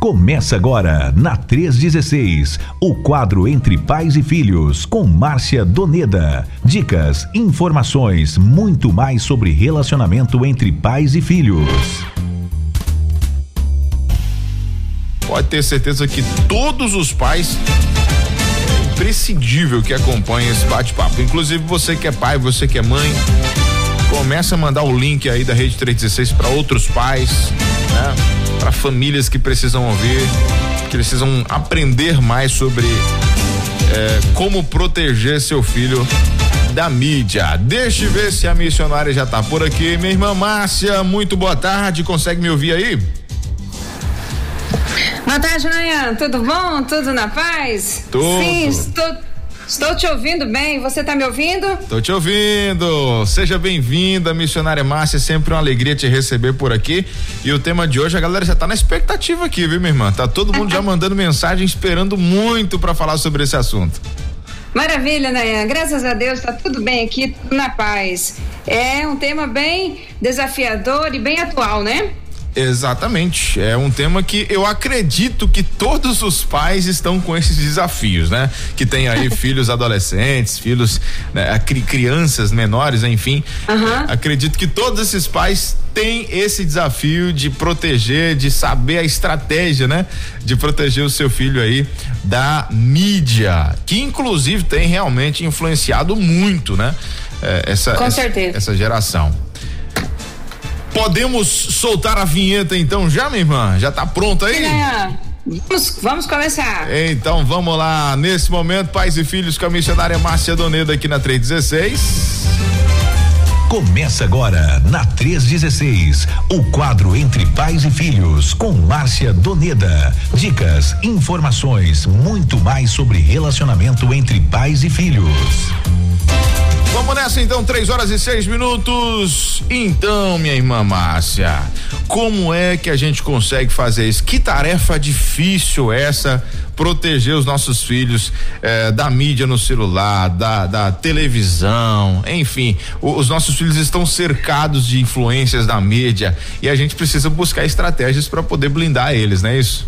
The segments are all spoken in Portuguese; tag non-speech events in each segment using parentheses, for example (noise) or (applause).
Começa agora, na 316, o quadro Entre Pais e Filhos, com Márcia Doneda. Dicas, informações, muito mais sobre relacionamento entre pais e filhos. Pode ter certeza que todos os pais é imprescindível que acompanhem esse bate-papo. Inclusive você que é pai, você que é mãe, começa a mandar o link aí da Rede 316 para outros pais, né? Para famílias que precisam ouvir, que precisam aprender mais sobre é, como proteger seu filho da mídia. Deixa eu ver se a missionária já tá por aqui. Minha irmã Márcia, muito boa tarde. Consegue me ouvir aí? Boa tarde, Nayan. Tudo bom? Tudo na paz? Tudo. Sim, estou, estou te ouvindo bem. Você está me ouvindo? Estou te ouvindo. Seja bem-vinda, missionária Márcia. É sempre uma alegria te receber por aqui. E o tema de hoje, a galera já está na expectativa aqui, viu, minha irmã? Tá todo mundo já (laughs) mandando mensagem, esperando muito para falar sobre esse assunto. Maravilha, Nayan. Graças a Deus está tudo bem aqui, tudo na paz. É um tema bem desafiador e bem atual, né? Exatamente. É um tema que eu acredito que todos os pais estão com esses desafios, né? Que tem aí (laughs) filhos adolescentes, filhos, né, crianças menores, enfim. Uhum. Acredito que todos esses pais têm esse desafio de proteger, de saber a estratégia, né? De proteger o seu filho aí da mídia, que inclusive tem realmente influenciado muito, né? É, essa, com essa, certeza. essa geração. Podemos soltar a vinheta então já, minha irmã? Já tá pronta aí? É. Vamos, vamos começar. Então vamos lá. Nesse momento, pais e filhos com a missionária Márcia Doneda aqui na 316. Começa agora na 316, o quadro Entre Pais e Filhos, com Márcia Doneda. Dicas, informações, muito mais sobre relacionamento entre pais e filhos. Vamos nessa então, três horas e seis minutos. Então, minha irmã Márcia, como é que a gente consegue fazer isso? Que tarefa difícil essa proteger os nossos filhos eh, da mídia no celular, da, da televisão, enfim, o, os nossos filhos estão cercados de influências da mídia e a gente precisa buscar estratégias para poder blindar eles, não é isso?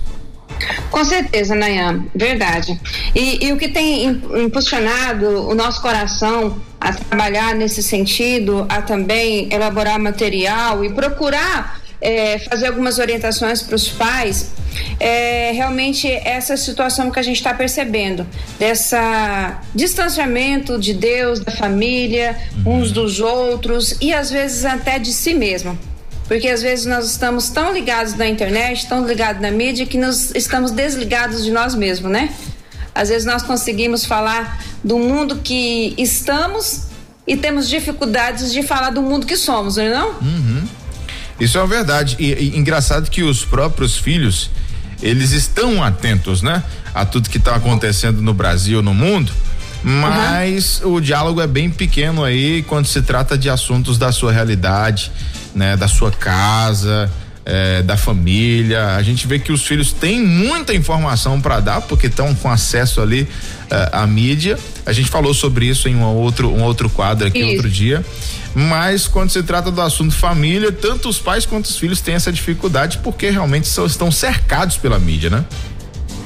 Com certeza, Nayan, verdade. E, e, o que tem impulsionado o nosso coração a trabalhar nesse sentido, a também elaborar material e procurar é, fazer algumas orientações para os pais, é realmente essa situação que a gente está percebendo, dessa distanciamento de Deus, da família, uhum. uns dos outros e às vezes até de si mesmo. Porque às vezes nós estamos tão ligados na internet, tão ligados na mídia, que nós estamos desligados de nós mesmos, né? Às vezes nós conseguimos falar do mundo que estamos e temos dificuldades de falar do mundo que somos, não é não? Uhum. Isso é uma verdade. E, e, engraçado que os próprios filhos, eles estão atentos, né? A tudo que está acontecendo no Brasil, no mundo. Mas uhum. o diálogo é bem pequeno aí quando se trata de assuntos da sua realidade né, da sua casa, é, da família. A gente vê que os filhos têm muita informação para dar porque estão com acesso ali é, à mídia. A gente falou sobre isso em um outro, um outro quadro aqui isso. outro dia. Mas quando se trata do assunto família, tanto os pais quanto os filhos têm essa dificuldade porque realmente só estão cercados pela mídia, né?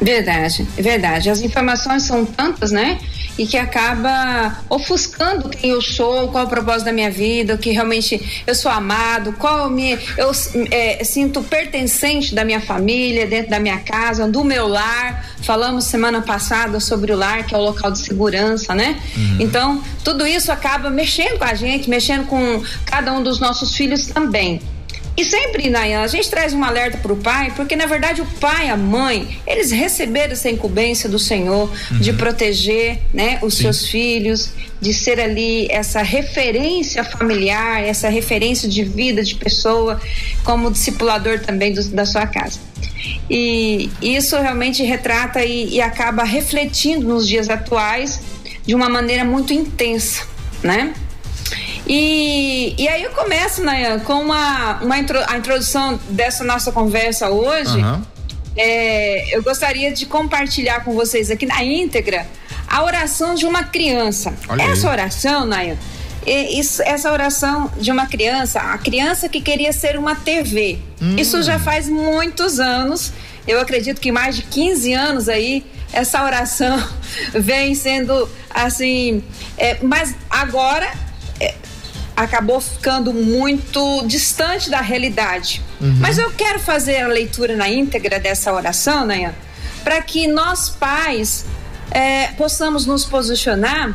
Verdade, verdade. As informações são tantas, né? E que acaba ofuscando quem eu sou, qual o propósito da minha vida, o que realmente eu sou amado, qual minha, eu é, sinto pertencente da minha família, dentro da minha casa, do meu lar. Falamos semana passada sobre o lar, que é o local de segurança, né? Uhum. Então, tudo isso acaba mexendo com a gente, mexendo com cada um dos nossos filhos também. E sempre, Nayan, a gente traz um alerta para o pai, porque na verdade o pai, a mãe, eles receberam essa incumbência do Senhor uhum. de proteger né, os Sim. seus filhos, de ser ali essa referência familiar, essa referência de vida de pessoa, como discipulador também do, da sua casa. E isso realmente retrata e, e acaba refletindo nos dias atuais de uma maneira muito intensa, né? E, e aí eu começo, né, com uma, uma intro, a introdução dessa nossa conversa hoje. Uhum. É, eu gostaria de compartilhar com vocês aqui na íntegra a oração de uma criança. Olha essa aí. oração, Naya, isso, essa oração de uma criança, a criança que queria ser uma TV. Hum. Isso já faz muitos anos eu acredito que mais de 15 anos aí essa oração (laughs) vem sendo assim, é, mas agora é, acabou ficando muito distante da realidade. Uhum. Mas eu quero fazer a leitura na íntegra dessa oração, né, para que nós pais é, possamos nos posicionar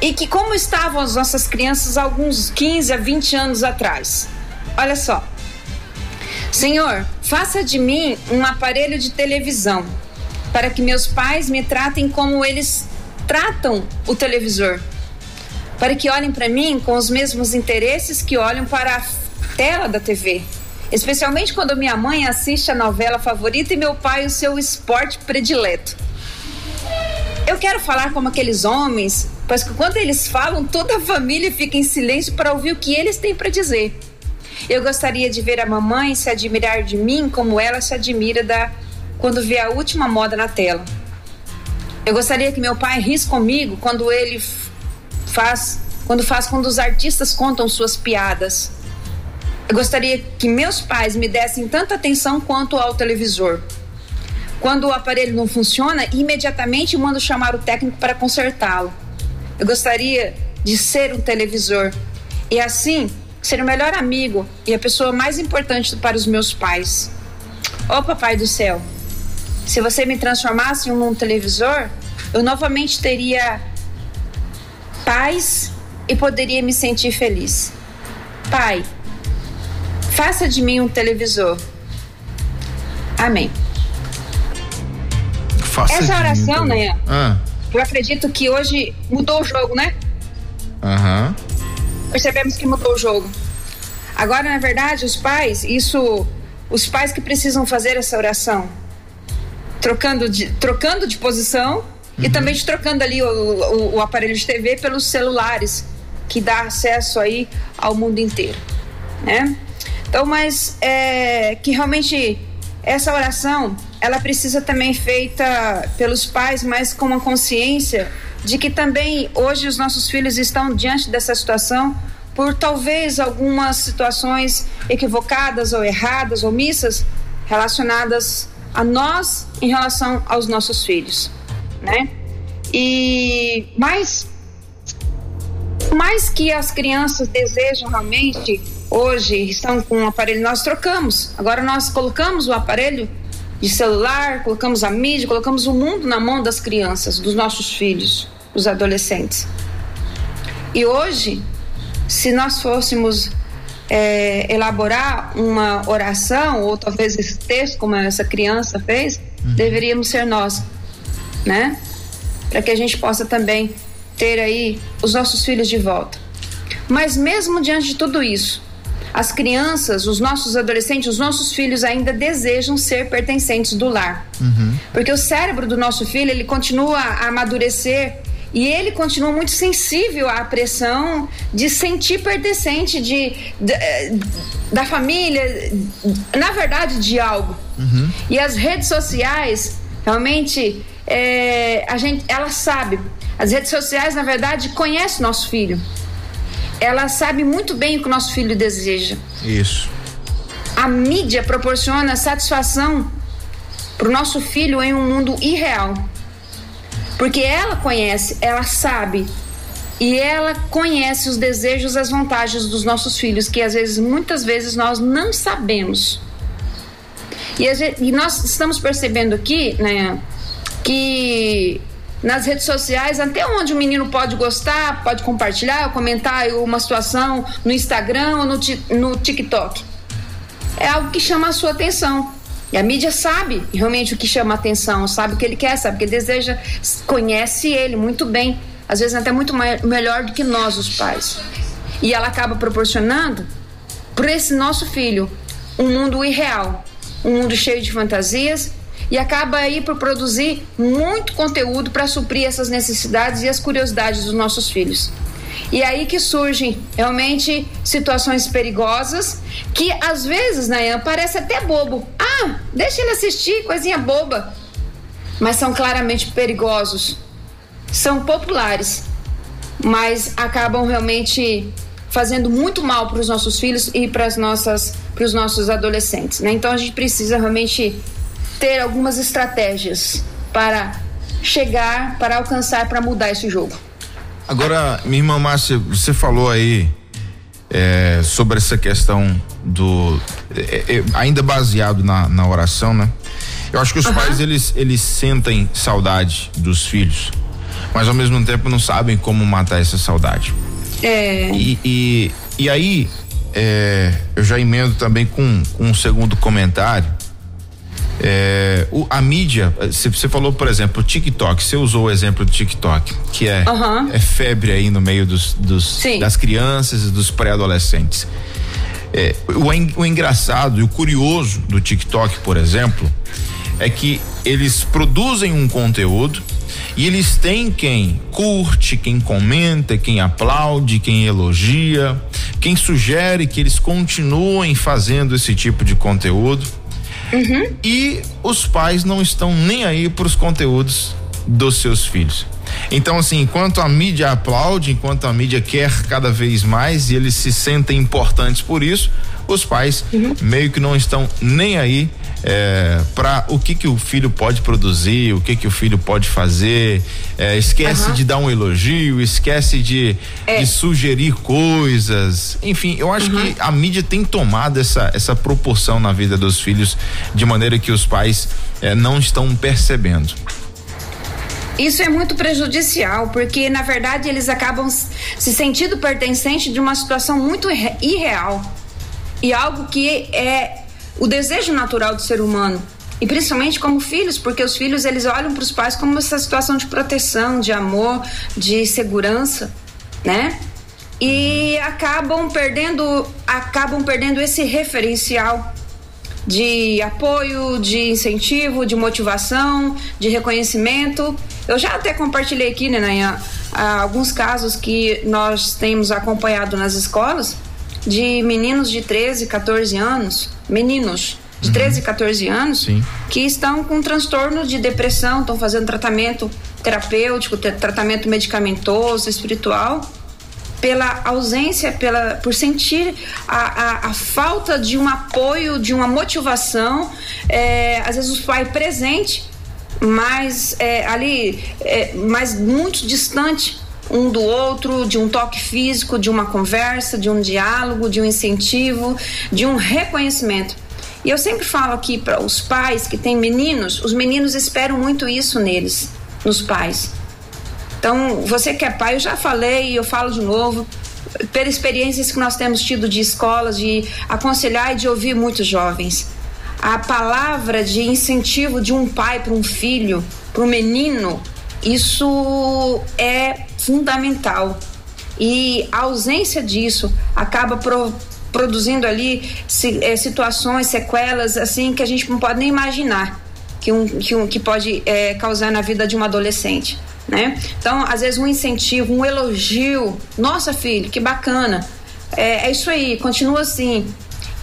e que como estavam as nossas crianças alguns 15 a 20 anos atrás. Olha só. Senhor, faça de mim um aparelho de televisão para que meus pais me tratem como eles tratam o televisor para que olhem para mim com os mesmos interesses que olham para a tela da TV. Especialmente quando minha mãe assiste a novela favorita e meu pai o seu esporte predileto. Eu quero falar como aqueles homens, pois que quando eles falam, toda a família fica em silêncio para ouvir o que eles têm para dizer. Eu gostaria de ver a mamãe se admirar de mim como ela se admira da quando vê a última moda na tela. Eu gostaria que meu pai risse comigo quando ele faz quando faz quando os artistas contam suas piadas. Eu gostaria que meus pais me dessem tanta atenção quanto ao televisor. Quando o aparelho não funciona, imediatamente mando chamar o técnico para consertá-lo. Eu gostaria de ser um televisor e assim ser o melhor amigo e a pessoa mais importante para os meus pais. Oh, papai do céu, se você me transformasse em um televisor, eu novamente teria paz e poderia me sentir feliz. Pai, faça de mim um televisor. Amém. Faça Essa oração, né? Ah. Eu acredito que hoje mudou o jogo, né? Aham. Percebemos que mudou o jogo. Agora, na verdade, os pais, isso, os pais que precisam fazer essa oração, trocando de, trocando de posição Uhum. E também trocando ali o, o, o, aparelho de TV pelos celulares, que dá acesso aí ao mundo inteiro, né? Então, mas é, que realmente essa oração, ela precisa também feita pelos pais, mas com uma consciência de que também hoje os nossos filhos estão diante dessa situação por talvez algumas situações equivocadas ou erradas, omissas, relacionadas a nós em relação aos nossos filhos né? E mais mais que as crianças desejam realmente hoje estão com um aparelho nós trocamos. Agora nós colocamos o aparelho de celular, colocamos a mídia, colocamos o mundo na mão das crianças, dos nossos filhos, dos adolescentes. E hoje, se nós fôssemos é, elaborar uma oração, ou talvez esse texto, como essa criança fez, uhum. deveríamos ser nós né? Para que a gente possa também ter aí os nossos filhos de volta. Mas mesmo diante de tudo isso, as crianças, os nossos adolescentes, os nossos filhos ainda desejam ser pertencentes do lar. Uhum. Porque o cérebro do nosso filho, ele continua a amadurecer e ele continua muito sensível à pressão de sentir pertencente de, de da família, na verdade, de algo. Uhum. E as redes sociais realmente é, a gente, ela sabe. As redes sociais, na verdade, conhecem nosso filho. Ela sabe muito bem o que o nosso filho deseja. Isso. A mídia proporciona satisfação para o nosso filho em um mundo irreal. Porque ela conhece, ela sabe e ela conhece os desejos, as vantagens dos nossos filhos, que às vezes, muitas vezes, nós não sabemos. E, gente, e nós estamos percebendo aqui, né, que nas redes sociais, até onde o menino pode gostar, pode compartilhar, comentar uma situação no Instagram ou no, no TikTok. É algo que chama a sua atenção. E a mídia sabe realmente o que chama a atenção, sabe o que ele quer, sabe o que deseja, conhece ele muito bem, às vezes até muito melhor do que nós, os pais. E ela acaba proporcionando para esse nosso filho um mundo irreal, um mundo cheio de fantasias e acaba aí por produzir muito conteúdo para suprir essas necessidades e as curiosidades dos nossos filhos. E aí que surgem realmente situações perigosas que às vezes, Nayan, parece até bobo. Ah, deixa ele assistir, coisinha boba. Mas são claramente perigosos. São populares, mas acabam realmente fazendo muito mal para os nossos filhos e para as nossas para os nossos adolescentes, né? Então a gente precisa realmente ter algumas estratégias para chegar, para alcançar, para mudar esse jogo. Agora, minha irmã Márcia, você falou aí é, sobre essa questão do. É, é, ainda baseado na, na oração, né? Eu acho que os uhum. pais eles, eles sentem saudade dos filhos, mas ao mesmo tempo não sabem como matar essa saudade. É. E, e, e aí, é, eu já emendo também com, com um segundo comentário é, o, a mídia, você falou, por exemplo, o TikTok, você usou o exemplo do TikTok, que é, uhum. é febre aí no meio dos, dos das crianças e dos pré-adolescentes. É, o, o engraçado e o curioso do TikTok, por exemplo, é que eles produzem um conteúdo e eles têm quem curte, quem comenta, quem aplaude, quem elogia, quem sugere que eles continuem fazendo esse tipo de conteúdo. Uhum. E os pais não estão nem aí para os conteúdos dos seus filhos. Então, assim, enquanto a mídia aplaude, enquanto a mídia quer cada vez mais e eles se sentem importantes por isso, os pais uhum. meio que não estão nem aí é, para o que que o filho pode produzir, o que que o filho pode fazer, é, esquece uhum. de dar um elogio, esquece de, é. de sugerir coisas, enfim, eu acho uhum. que a mídia tem tomado essa essa proporção na vida dos filhos de maneira que os pais é, não estão percebendo. Isso é muito prejudicial, porque na verdade eles acabam se sentindo pertencentes de uma situação muito irreal e algo que é o desejo natural do ser humano. E principalmente como filhos, porque os filhos eles olham para os pais como essa situação de proteção, de amor, de segurança, né? E acabam perdendo, acabam perdendo esse referencial de apoio, de incentivo, de motivação, de reconhecimento. Eu já até compartilhei aqui, né, Nanha, alguns casos que nós temos acompanhado nas escolas de meninos de 13, 14 anos, meninos de uhum. 13, 14 anos, Sim. que estão com transtorno de depressão, estão fazendo tratamento terapêutico, tratamento medicamentoso, espiritual, pela ausência, pela, por sentir a, a, a falta de um apoio, de uma motivação, é, às vezes o pai presente, mas é, ali, é, mas muito distante um do outro, de um toque físico, de uma conversa, de um diálogo, de um incentivo, de um reconhecimento. E eu sempre falo aqui para os pais que têm meninos, os meninos esperam muito isso neles, nos pais. Então, você que é pai, eu já falei e eu falo de novo, pelas experiências que nós temos tido de escolas, de aconselhar e de ouvir muitos jovens. A palavra de incentivo de um pai para um filho, para um menino, isso é fundamental. E a ausência disso acaba pro, produzindo ali é, situações, sequelas assim que a gente não pode nem imaginar que, um, que, um, que pode é, causar na vida de um adolescente né? Então, às vezes um incentivo, um elogio, nossa filho, que bacana, é, é isso aí, continua assim.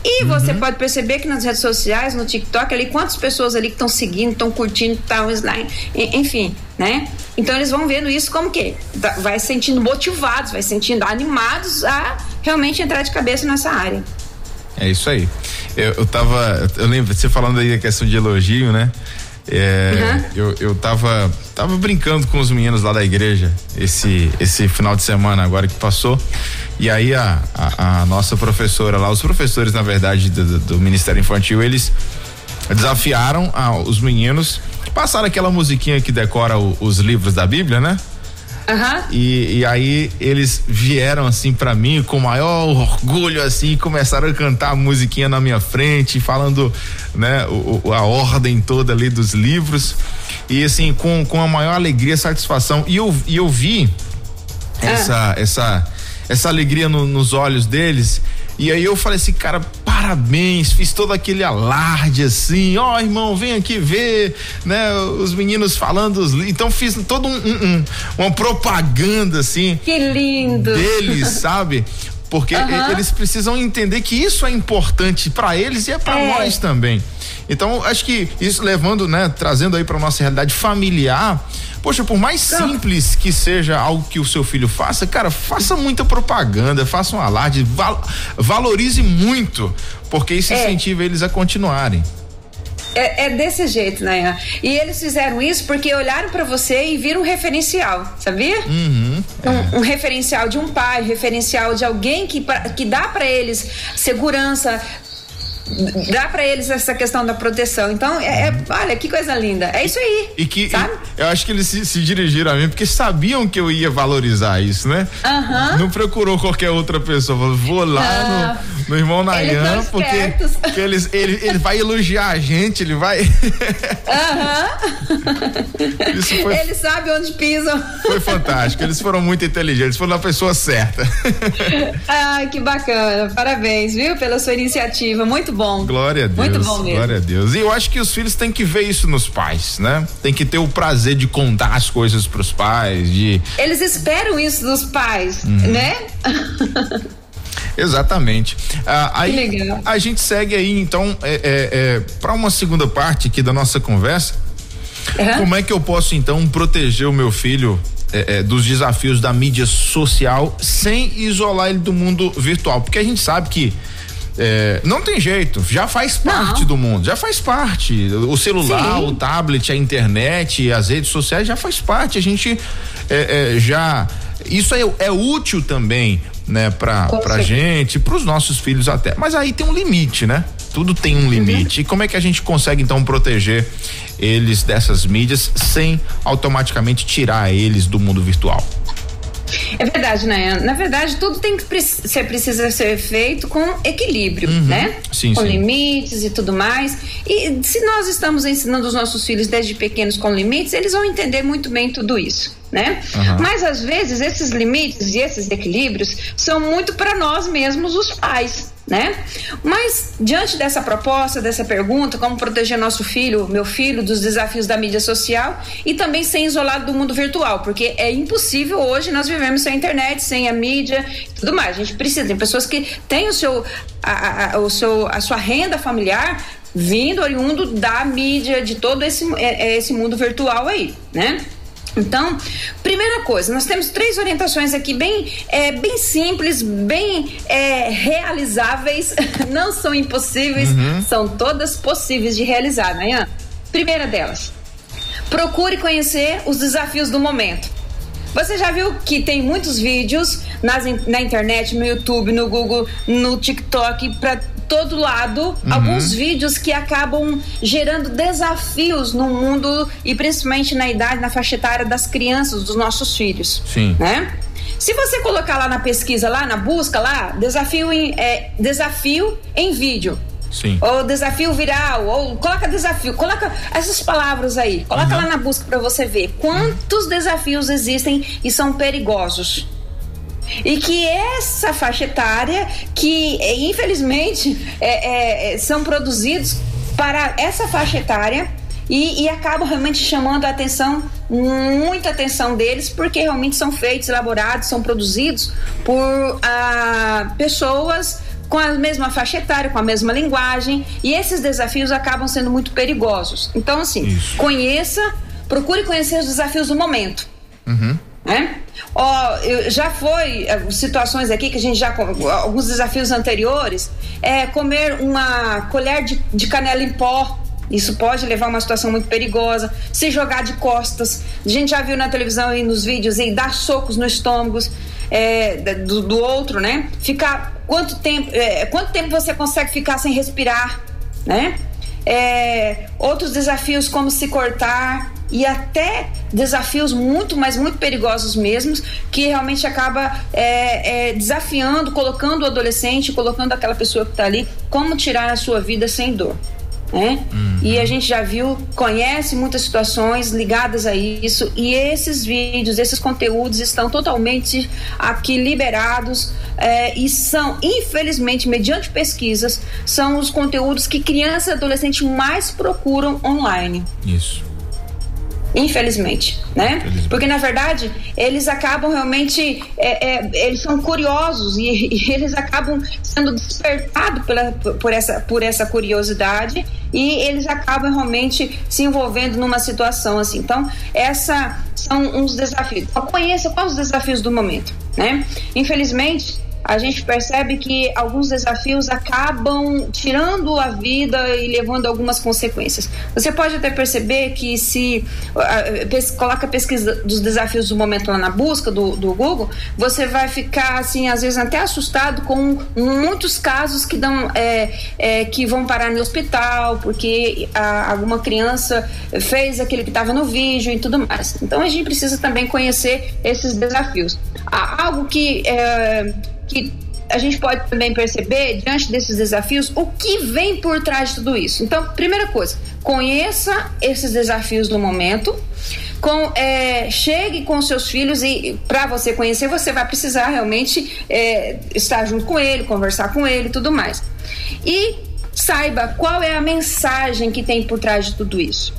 E uhum. você pode perceber que nas redes sociais, no TikTok, ali, quantas pessoas ali que estão seguindo, estão curtindo tal slime, enfim, né? Então eles vão vendo isso como que vai se sentindo motivados, vai se sentindo animados a realmente entrar de cabeça nessa área. É isso aí. Eu, eu tava, eu lembro, você falando aí da questão de elogio, né? É, uhum. eu, eu tava, tava brincando com os meninos lá da igreja esse, esse final de semana agora que passou. E aí a, a, a nossa professora lá, os professores, na verdade, do, do Ministério Infantil, eles desafiaram a, os meninos, passaram aquela musiquinha que decora o, os livros da Bíblia, né? Uhum. E, e aí eles vieram assim para mim com maior orgulho assim, começaram a cantar a musiquinha na minha frente, falando, né, o, a ordem toda ali dos livros. E assim, com, com a maior alegria, satisfação. E eu, e eu vi ah. essa, essa, essa alegria no, nos olhos deles. E aí eu falei assim, cara, parabéns, fiz todo aquele alarde assim, ó, oh, irmão, vem aqui ver, né, os meninos falando, então fiz todo um, um, uma propaganda assim. Que lindo. Deles, (laughs) sabe? Porque uhum. eles precisam entender que isso é importante para eles e é para é. nós também. Então, acho que isso levando, né, trazendo aí para nossa realidade familiar, Poxa, por mais simples que seja algo que o seu filho faça, cara, faça muita propaganda, faça um alarde, val, valorize muito, porque isso é. incentiva eles a continuarem. É, é, desse jeito, né? E eles fizeram isso porque olharam para você e viram um referencial, sabia? Uhum, é. um, um, referencial de um pai, referencial de alguém que, que dá para eles segurança, dá para eles essa questão da proteção. Então, é, é, olha que coisa linda. É isso aí. E que sabe? eu acho que eles se, se, dirigiram a mim porque sabiam que eu ia valorizar isso, né? Uhum. Não procurou qualquer outra pessoa. Falou, vou lá no, no, irmão Nayan, porque, porque eles, ele, ele vai elogiar a gente, ele vai. (laughs) Uhum. (laughs) foi, eles sabem onde pisam. Foi fantástico. Eles foram muito inteligentes, foram a pessoa certa. (laughs) Ai, que bacana. Parabéns, viu, pela sua iniciativa. Muito bom bom. Glória a Deus. Muito bom mesmo. Glória a Deus. E eu acho que os filhos têm que ver isso nos pais, né? Tem que ter o prazer de contar as coisas pros pais, de. Eles esperam isso dos pais, uhum. né? Exatamente. Ah, aí a gente segue aí então é, é, é para uma segunda parte aqui da nossa conversa. Uhum. Como é que eu posso então proteger o meu filho é, é, dos desafios da mídia social sem isolar ele do mundo virtual? Porque a gente sabe que é, não tem jeito, já faz parte não. do mundo, já faz parte. O celular, Sim. o tablet, a internet, as redes sociais já faz parte. A gente é, é, já. Isso é, é útil também, né, pra, pra gente, pros nossos filhos até. Mas aí tem um limite, né? Tudo tem um limite. Uhum. E como é que a gente consegue então proteger eles dessas mídias sem automaticamente tirar eles do mundo virtual? É verdade, né? Na verdade, tudo tem que ser precisa ser feito com equilíbrio, uhum. né? Sim, com sim. limites e tudo mais. E se nós estamos ensinando os nossos filhos desde pequenos com limites, eles vão entender muito bem tudo isso né? Uhum. Mas às vezes esses limites e esses equilíbrios são muito para nós mesmos, os pais. Né? Mas diante dessa proposta, dessa pergunta, como proteger nosso filho, meu filho, dos desafios da mídia social e também ser isolado do mundo virtual, porque é impossível hoje nós vivemos sem a internet, sem a mídia e tudo mais. A gente precisa, tem pessoas que têm o seu, a, a, o seu, a sua renda familiar vindo oriundo da mídia, de todo esse, é, é esse mundo virtual aí, né? Então, primeira coisa, nós temos três orientações aqui bem, é, bem simples, bem é, realizáveis, (laughs) não são impossíveis, uhum. são todas possíveis de realizar, né? Primeira delas, procure conhecer os desafios do momento. Você já viu que tem muitos vídeos nas, na internet, no YouTube, no Google, no TikTok, para todo lado uhum. alguns vídeos que acabam gerando desafios no mundo e principalmente na idade, na faixa etária das crianças, dos nossos filhos. Sim. Né? Se você colocar lá na pesquisa, lá na busca, lá, desafio em, é, desafio em vídeo. Sim. Ou desafio viral, ou coloca desafio, coloca essas palavras aí, coloca uhum. lá na busca para você ver quantos desafios existem e são perigosos. E que essa faixa etária, que infelizmente é, é, são produzidos para essa faixa etária, e, e acabam realmente chamando a atenção, muita atenção deles, porque realmente são feitos, elaborados, são produzidos por ah, pessoas com a mesma faixa etária, com a mesma linguagem, e esses desafios acabam sendo muito perigosos. Então, assim, Isso. conheça, procure conhecer os desafios do momento. Uhum. Né? Ó, já foi eh, situações aqui que a gente já alguns desafios anteriores é comer uma colher de, de canela em pó isso pode levar a uma situação muito perigosa. Se jogar de costas. A gente já viu na televisão e nos vídeos e dar socos no estômago é, do, do, outro, né? Ficar. Quanto tempo, é, quanto tempo você consegue ficar sem respirar, né? É, outros desafios como se cortar e até desafios muito, mas muito perigosos mesmos, que realmente acaba é, é, desafiando, colocando o adolescente, colocando aquela pessoa que está ali, como tirar a sua vida sem dor. Né? Uhum. E a gente já viu, conhece muitas situações ligadas a isso, e esses vídeos, esses conteúdos estão totalmente aqui liberados é, e são, infelizmente, mediante pesquisas, são os conteúdos que crianças e adolescentes mais procuram online. Isso. Infelizmente, né? Infelizmente. Porque na verdade eles acabam realmente, é, é, eles são curiosos e, e, eles acabam sendo despertados pela, por, essa, por essa curiosidade e eles acabam realmente se envolvendo numa situação assim. Então, essa são uns desafios. Então, conheça quais os desafios do momento, né? Infelizmente, a gente percebe que alguns desafios acabam tirando a vida e levando algumas consequências. Você pode até perceber que se uh, coloca a pesquisa dos desafios do momento lá na busca do, do Google, você vai ficar assim às vezes até assustado com muitos casos que dão é, é, que vão parar no hospital porque a, alguma criança fez aquele que estava no vídeo e tudo mais. Então a gente precisa também conhecer esses desafios. Há algo que é, que a gente pode também perceber, diante desses desafios, o que vem por trás de tudo isso. Então, primeira coisa, conheça esses desafios no momento. Com, é, chegue com seus filhos e para você conhecer você vai precisar realmente é, estar junto com ele, conversar com ele e tudo mais. E saiba qual é a mensagem que tem por trás de tudo isso.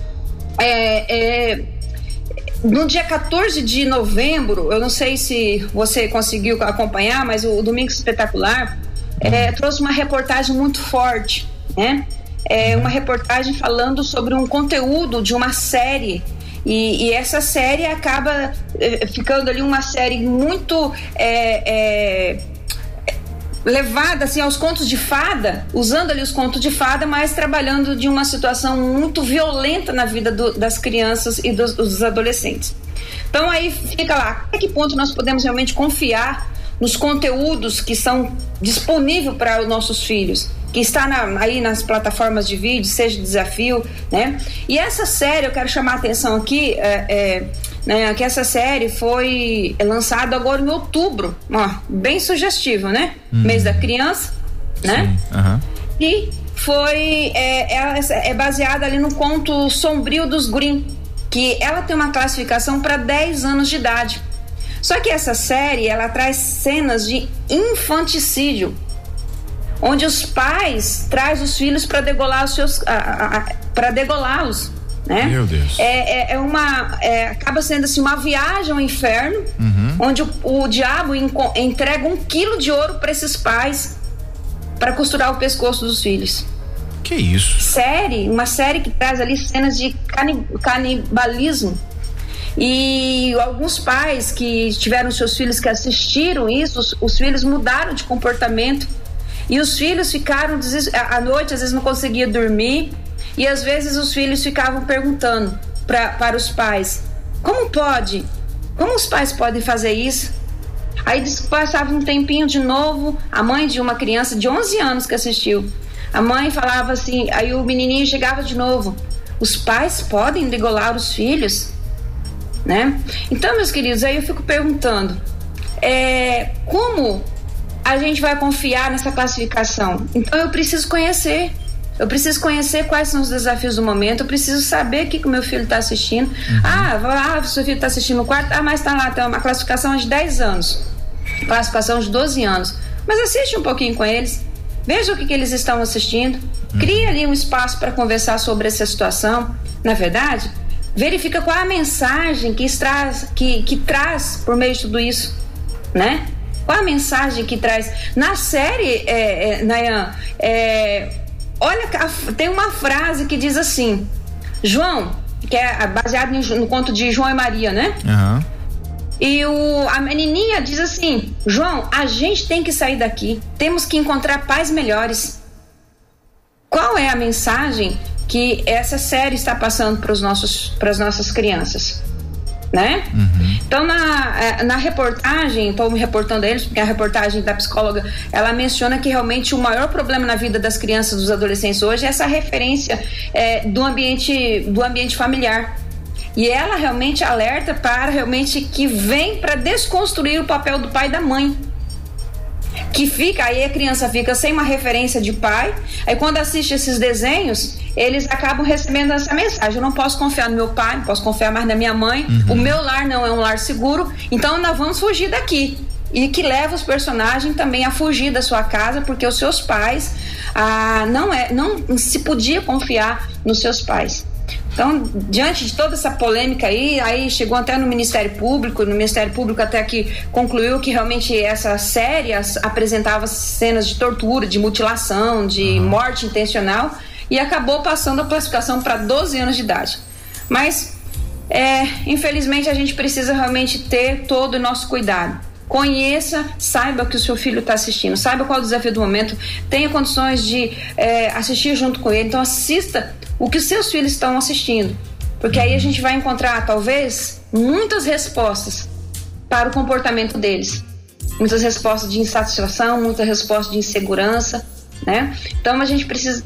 É, é no dia 14 de novembro, eu não sei se você conseguiu acompanhar, mas o Domingo Espetacular é, trouxe uma reportagem muito forte, né? É uma reportagem falando sobre um conteúdo de uma série. E, e, essa série acaba é, ficando ali uma série muito é, é, levada assim aos contos de fada, usando ali os contos de fada, mas trabalhando de uma situação muito violenta na vida do, das crianças e dos, dos, adolescentes. Então aí fica lá, até que ponto nós podemos realmente confiar nos conteúdos que são disponíveis para os nossos filhos? que está na, aí nas plataformas de vídeo, seja desafio, né? E essa série, eu quero chamar a atenção aqui, é, é, né, que essa série foi lançada agora em outubro, ó, bem sugestivo, né? Uhum. Mês da criança, né? Uhum. E foi é, é, é baseada ali no conto Sombrio dos Green, que ela tem uma classificação para 10 anos de idade. Só que essa série ela traz cenas de infanticídio, onde os pais traz os filhos para degolar os seus para degolá-los né? Meu Deus. É, é, é uma. É, acaba sendo assim uma viagem ao inferno, uhum. onde o, o diabo entrega um quilo de ouro para esses pais para costurar o pescoço dos filhos. Que isso? Série, uma série que traz ali cenas de canibalismo. E alguns pais que tiveram seus filhos que assistiram isso, os, os filhos mudaram de comportamento. E os filhos ficaram à noite, às vezes não conseguia dormir, e às vezes os filhos ficavam perguntando pra, para os pais: como pode? Como os pais podem fazer isso? Aí passava um tempinho de novo, a mãe de uma criança de 11 anos que assistiu. A mãe falava assim, aí o menininho chegava de novo: os pais podem degolar os filhos? Né? Então, meus queridos, aí eu fico perguntando: é, como a gente vai confiar nessa classificação? Então, eu preciso conhecer. Eu preciso conhecer quais são os desafios do momento, eu preciso saber o que, o meu filho está assistindo. Uhum. Ah, ah, seu filho está assistindo o quarto, ah, mas está lá, tem uma classificação de 10 anos, classificação de 12 anos. Mas assiste um pouquinho com eles, veja o que, que eles estão assistindo, uhum. cria ali um espaço para conversar sobre essa situação. Na verdade, verifica qual é a mensagem que traz, que, que traz por meio de tudo isso, né? Qual a mensagem que traz? Na série, é, é, Nayan, é, Olha, tem uma frase que diz assim: João, que é baseado no conto de João e Maria, né? Uhum. E o, a menininha diz assim: João, a gente tem que sair daqui, temos que encontrar pais melhores. Qual é a mensagem que essa série está passando para as nossas crianças? Né? Uhum. Então, na, é, na reportagem, estou me reportando a eles, porque a reportagem da psicóloga, ela menciona que realmente o maior problema na vida das crianças, dos adolescentes hoje, é essa referência é, do ambiente do ambiente familiar. E ela realmente alerta para realmente que vem para desconstruir o papel do pai e da mãe que fica, aí a criança fica sem uma referência de pai, aí quando assiste esses desenhos, eles acabam recebendo essa mensagem: eu não posso confiar no meu pai, não posso confiar mais na minha mãe, uhum. o meu lar não é um lar seguro, então nós vamos fugir daqui. E que leva os personagens também a fugir da sua casa, porque os seus pais ah, não é, não se podia confiar nos seus pais. Então, diante de toda essa polêmica aí, aí chegou até no Ministério Público, no Ministério Público até que concluiu que realmente essa série apresentava cenas de tortura, de mutilação, de uhum. morte intencional e acabou passando a classificação para 12 anos de idade. Mas, é, infelizmente, a gente precisa realmente ter todo o nosso cuidado Conheça, saiba que o seu filho está assistindo, saiba qual é o desafio do momento, tenha condições de é, assistir junto com ele. Então, assista o que os seus filhos estão assistindo. Porque aí a gente vai encontrar, talvez, muitas respostas para o comportamento deles. Muitas respostas de insatisfação, muitas respostas de insegurança, né? Então a gente precisa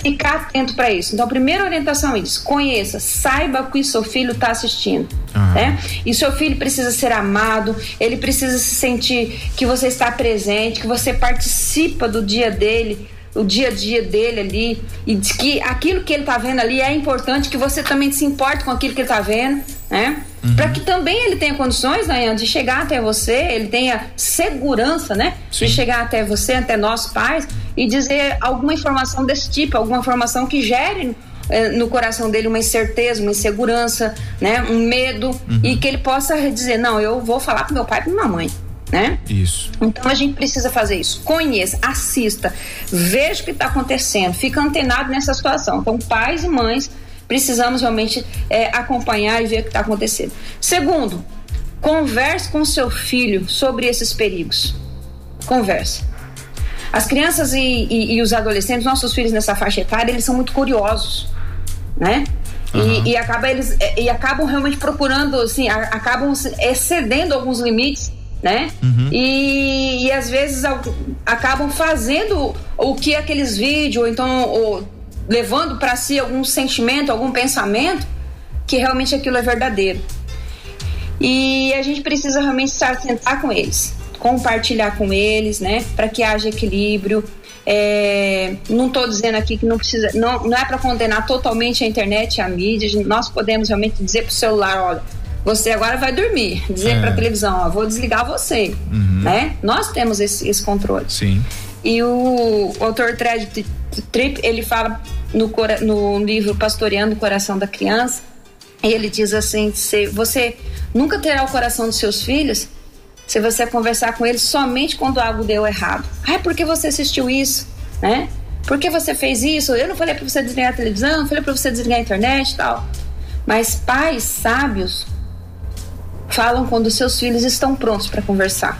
ficar atento para isso. Então, a primeira orientação é isso: conheça, saiba o que seu filho está assistindo. Uhum. Né? E seu filho precisa ser amado, ele precisa se sentir que você está presente, que você participa do dia dele o dia a dia dele ali e de que aquilo que ele está vendo ali é importante, que você também se importe com aquilo que ele está vendo, né? Uhum. Para que também ele tenha condições, né, de chegar até você, ele tenha segurança, né, Sim. de chegar até você, até nós pais e dizer alguma informação desse tipo, alguma informação que gere eh, no coração dele uma incerteza, uma insegurança, né, um medo uhum. e que ele possa dizer não, eu vou falar com meu pai e com minha mãe né? Isso. Então a gente precisa fazer isso. Conheça, assista, veja o que está acontecendo, fica antenado nessa situação. Então, pais e mães precisamos realmente é, acompanhar e ver o que está acontecendo. Segundo, converse com seu filho sobre esses perigos. Converse. As crianças e, e, e os adolescentes, nossos filhos nessa faixa etária, eles são muito curiosos, né? Uhum. E, e, acaba eles, e acabam realmente procurando, assim, acabam excedendo alguns limites né? Uhum. E, e às vezes acabam fazendo o que aqueles vídeos, ou então ou, levando para si algum sentimento, algum pensamento, que realmente aquilo é verdadeiro. E a gente precisa realmente estar sentar com eles, compartilhar com eles, né? Para que haja equilíbrio. É, não estou dizendo aqui que não precisa, não, não é para condenar totalmente a internet e a mídia. Nós podemos realmente dizer para o celular, olha, você agora vai dormir, dizer é. para a televisão, ó, vou desligar você, uhum. né? Nós temos esse, esse controle. Sim. E o, autor Tripp, ele fala no, no livro Pastoreando o Coração da Criança, ele diz assim, se você nunca terá o coração dos seus filhos se você conversar com eles somente quando algo deu errado. Ah, por que você assistiu isso? Né? Por que você fez isso? Eu não falei para você desligar a televisão, não falei para você desligar a internet e tal. Mas pais sábios falam quando seus filhos estão prontos para conversar.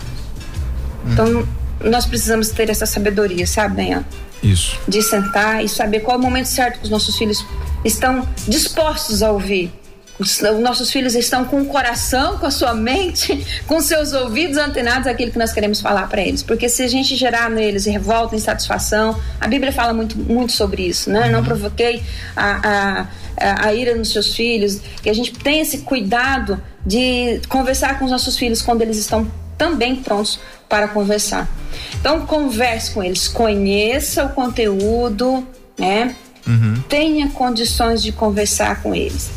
Hum. Então, nós precisamos ter essa sabedoria, sabe, Benha? Isso. De sentar e saber qual é o momento certo que os nossos filhos estão dispostos a ouvir. Os, nossos filhos estão com o coração, com a sua mente, (laughs) com seus ouvidos antenados àquilo que nós queremos falar para eles. Porque se a gente gerar neles revolta, insatisfação, a Bíblia fala muito, muito sobre isso, né? Uhum. Não provoquei a, a, a ira nos seus filhos, que a gente tenha esse cuidado de conversar com os nossos filhos quando eles estão também prontos para conversar. Então, converse com eles, conheça o conteúdo, né? Uhum. Tenha condições de conversar com eles.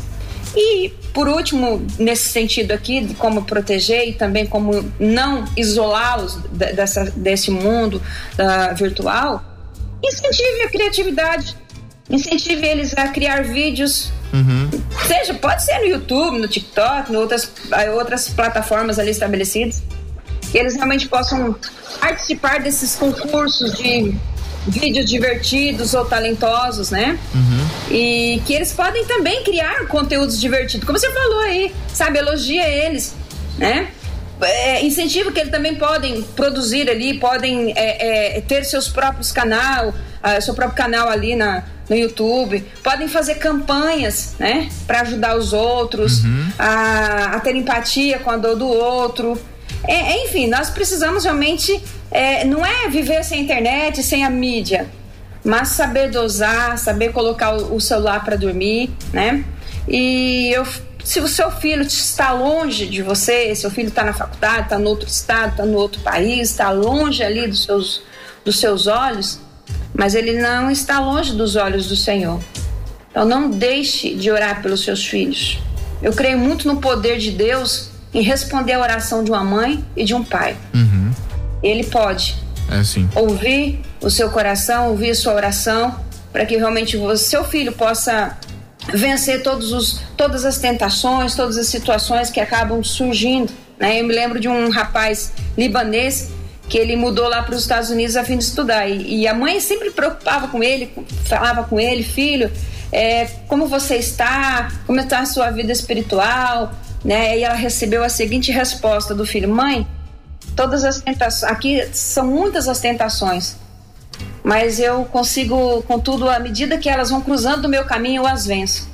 E, por último, nesse sentido aqui, de como proteger e também como não isolá-los dessa, desse mundo uh, virtual, incentive a criatividade, incentive eles a criar vídeos Uhum. Seja, pode ser no YouTube, no TikTok, em outras, outras plataformas ali estabelecidas, que eles realmente possam participar desses concursos de vídeos divertidos ou talentosos, né? Uhum. E que eles podem também criar conteúdos divertidos, como você falou aí, sabe? Elogia eles, né? É, incentivo que eles também podem produzir ali, podem é, é, ter seus próprios canal, uh, seu próprio canal ali na, no YouTube, podem fazer campanhas, né, para ajudar os outros uhum. a, a, ter empatia com a dor do outro. É, é enfim, nós precisamos realmente, é, não é viver sem a internet, sem a mídia, mas saber dosar, saber colocar o, celular para dormir, né? E eu, se o seu filho está longe de você, seu filho está na faculdade, está no outro estado, está no outro país, está longe ali dos seus, dos seus olhos, mas ele não está longe dos olhos do Senhor. Então não deixe de orar pelos seus filhos. Eu creio muito no poder de Deus em responder a oração de uma mãe e de um pai. Uhum. Ele pode é, ouvir o seu coração, ouvir a sua oração, para que realmente o seu filho possa vencer todos os, todas as tentações, todas as situações que acabam surgindo. Né? Eu me lembro de um rapaz libanês que ele mudou lá para os Estados Unidos a fim de estudar. E, e, a mãe sempre preocupava com ele, falava com ele, filho, é, como você está? Como está a sua vida espiritual? Né? E ela recebeu a seguinte resposta do filho: Mãe, todas as tentações. Aqui são muitas as tentações, mas eu consigo, contudo, à medida que elas vão cruzando o meu caminho, eu as venço.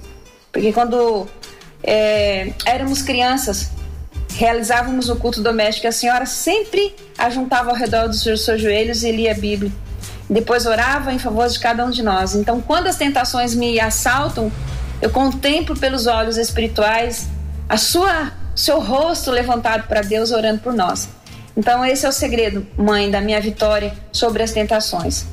Porque quando é, éramos crianças, realizávamos o culto doméstico, a senhora sempre ajuntava ao redor dos seus, joelhos e lia a Bíblia. Depois orava em favor de cada um de nós. Então, quando as tentações me assaltam, eu contemplo pelos olhos espirituais a sua seu rosto levantado para Deus orando por nós. Então esse é o segredo, mãe, da minha vitória sobre as tentações.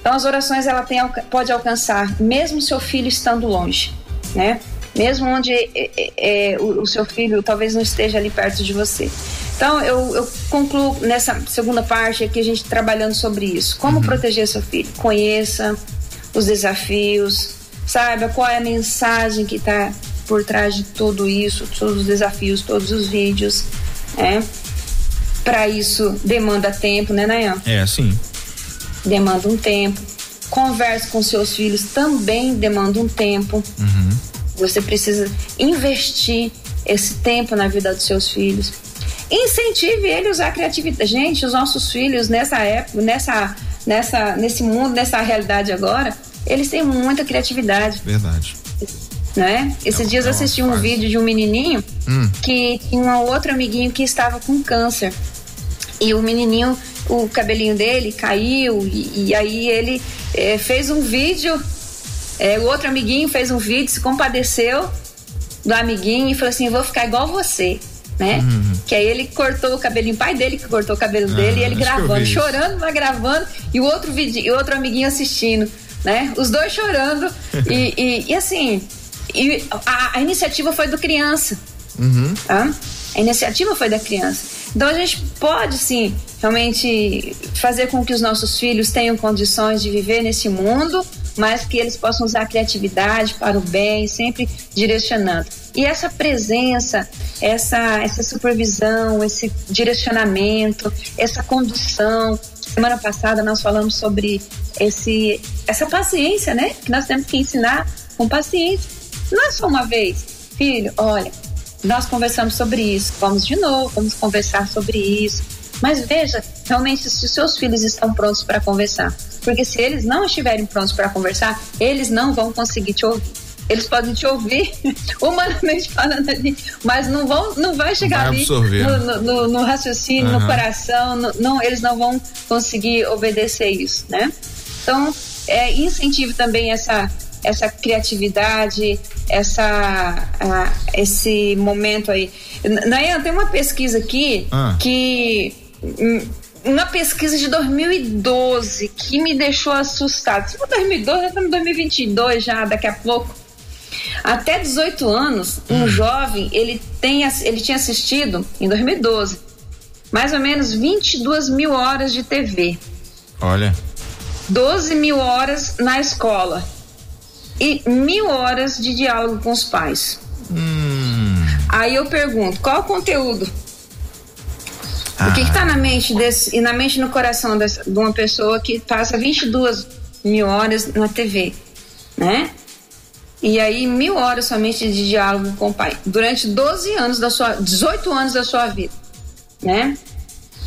Então as orações ela tem, pode alcançar mesmo seu filho estando longe, né? Mesmo onde é, é, é, o, o, seu filho talvez não esteja ali perto de você. Então eu, eu concluo nessa segunda parte aqui a gente trabalhando sobre isso. Como uhum. proteger seu filho? Conheça os desafios, saiba qual é a mensagem que está por trás de tudo isso, todos os desafios, todos os vídeos, né? Para isso demanda tempo, né, Nayan? É, sim. Demanda um tempo. Converse com seus filhos também demanda um tempo. Uhum. Você precisa investir esse tempo na vida dos seus filhos. Incentive ele a usar a criatividade. Gente, os nossos filhos nessa época, nessa, nessa, nesse mundo, nessa realidade agora, eles têm muita criatividade. Verdade né? Esses dias eu assisti um vídeo de um menininho hum. que tinha um outro amiguinho que estava com câncer. E o menininho, o cabelinho dele caiu e, e aí ele é, fez um vídeo. É, o outro amiguinho fez um vídeo, se compadeceu do amiguinho e falou assim: vou ficar igual você. Né? Uhum. Que aí ele cortou o cabelinho, pai dele que cortou o cabelo ah, dele, e ele gravando, chorando, mas gravando, e o outro vídeo, e outro amiguinho assistindo, né? Os dois chorando. (laughs) e, e, e assim, e a, a iniciativa foi do criança. Uhum. Tá? A iniciativa foi da criança. Então a gente pode sim realmente fazer com que os nossos filhos tenham condições de viver nesse mundo, mas que eles possam usar a criatividade para o bem, sempre direcionando. E essa presença, essa, essa supervisão, esse direcionamento, essa condução. Semana passada nós falamos sobre esse, essa paciência, né? Que nós temos que ensinar com paciência não é só uma vez, filho, olha, nós conversamos sobre isso, vamos de novo, vamos conversar sobre isso. Mas veja realmente se os seus filhos estão prontos para conversar. Porque se eles não estiverem prontos para conversar, eles não vão conseguir te ouvir. Eles podem te ouvir (laughs) humanamente falando ali, mas não vão, não vai chegar vai ali no, no, no, raciocínio, uhum. no coração, no, não, eles não vão conseguir obedecer isso, né? Então, é, incentive também essa essa criatividade, essa, uh, esse momento aí. Nayan, tem uma pesquisa aqui ah. que. Hum, uma pesquisa de 2012 que me deixou assustado. Se for 2012, já estamos em 2022 já, daqui a pouco. Até 18 anos, um hum. jovem, ele, tem, ele tinha assistido, em 2012, mais ou menos 22 mil horas de TV. Olha. 12 mil horas na escola e mil horas de diálogo com os pais. Hum. Aí eu pergunto, qual o conteúdo? Ah. O que está na mente desse, e na mente e no coração dessa, de uma pessoa que passa 22 mil horas na TV, né? E aí mil horas somente de diálogo com o pai durante 12 anos da sua, 18 anos da sua vida, né?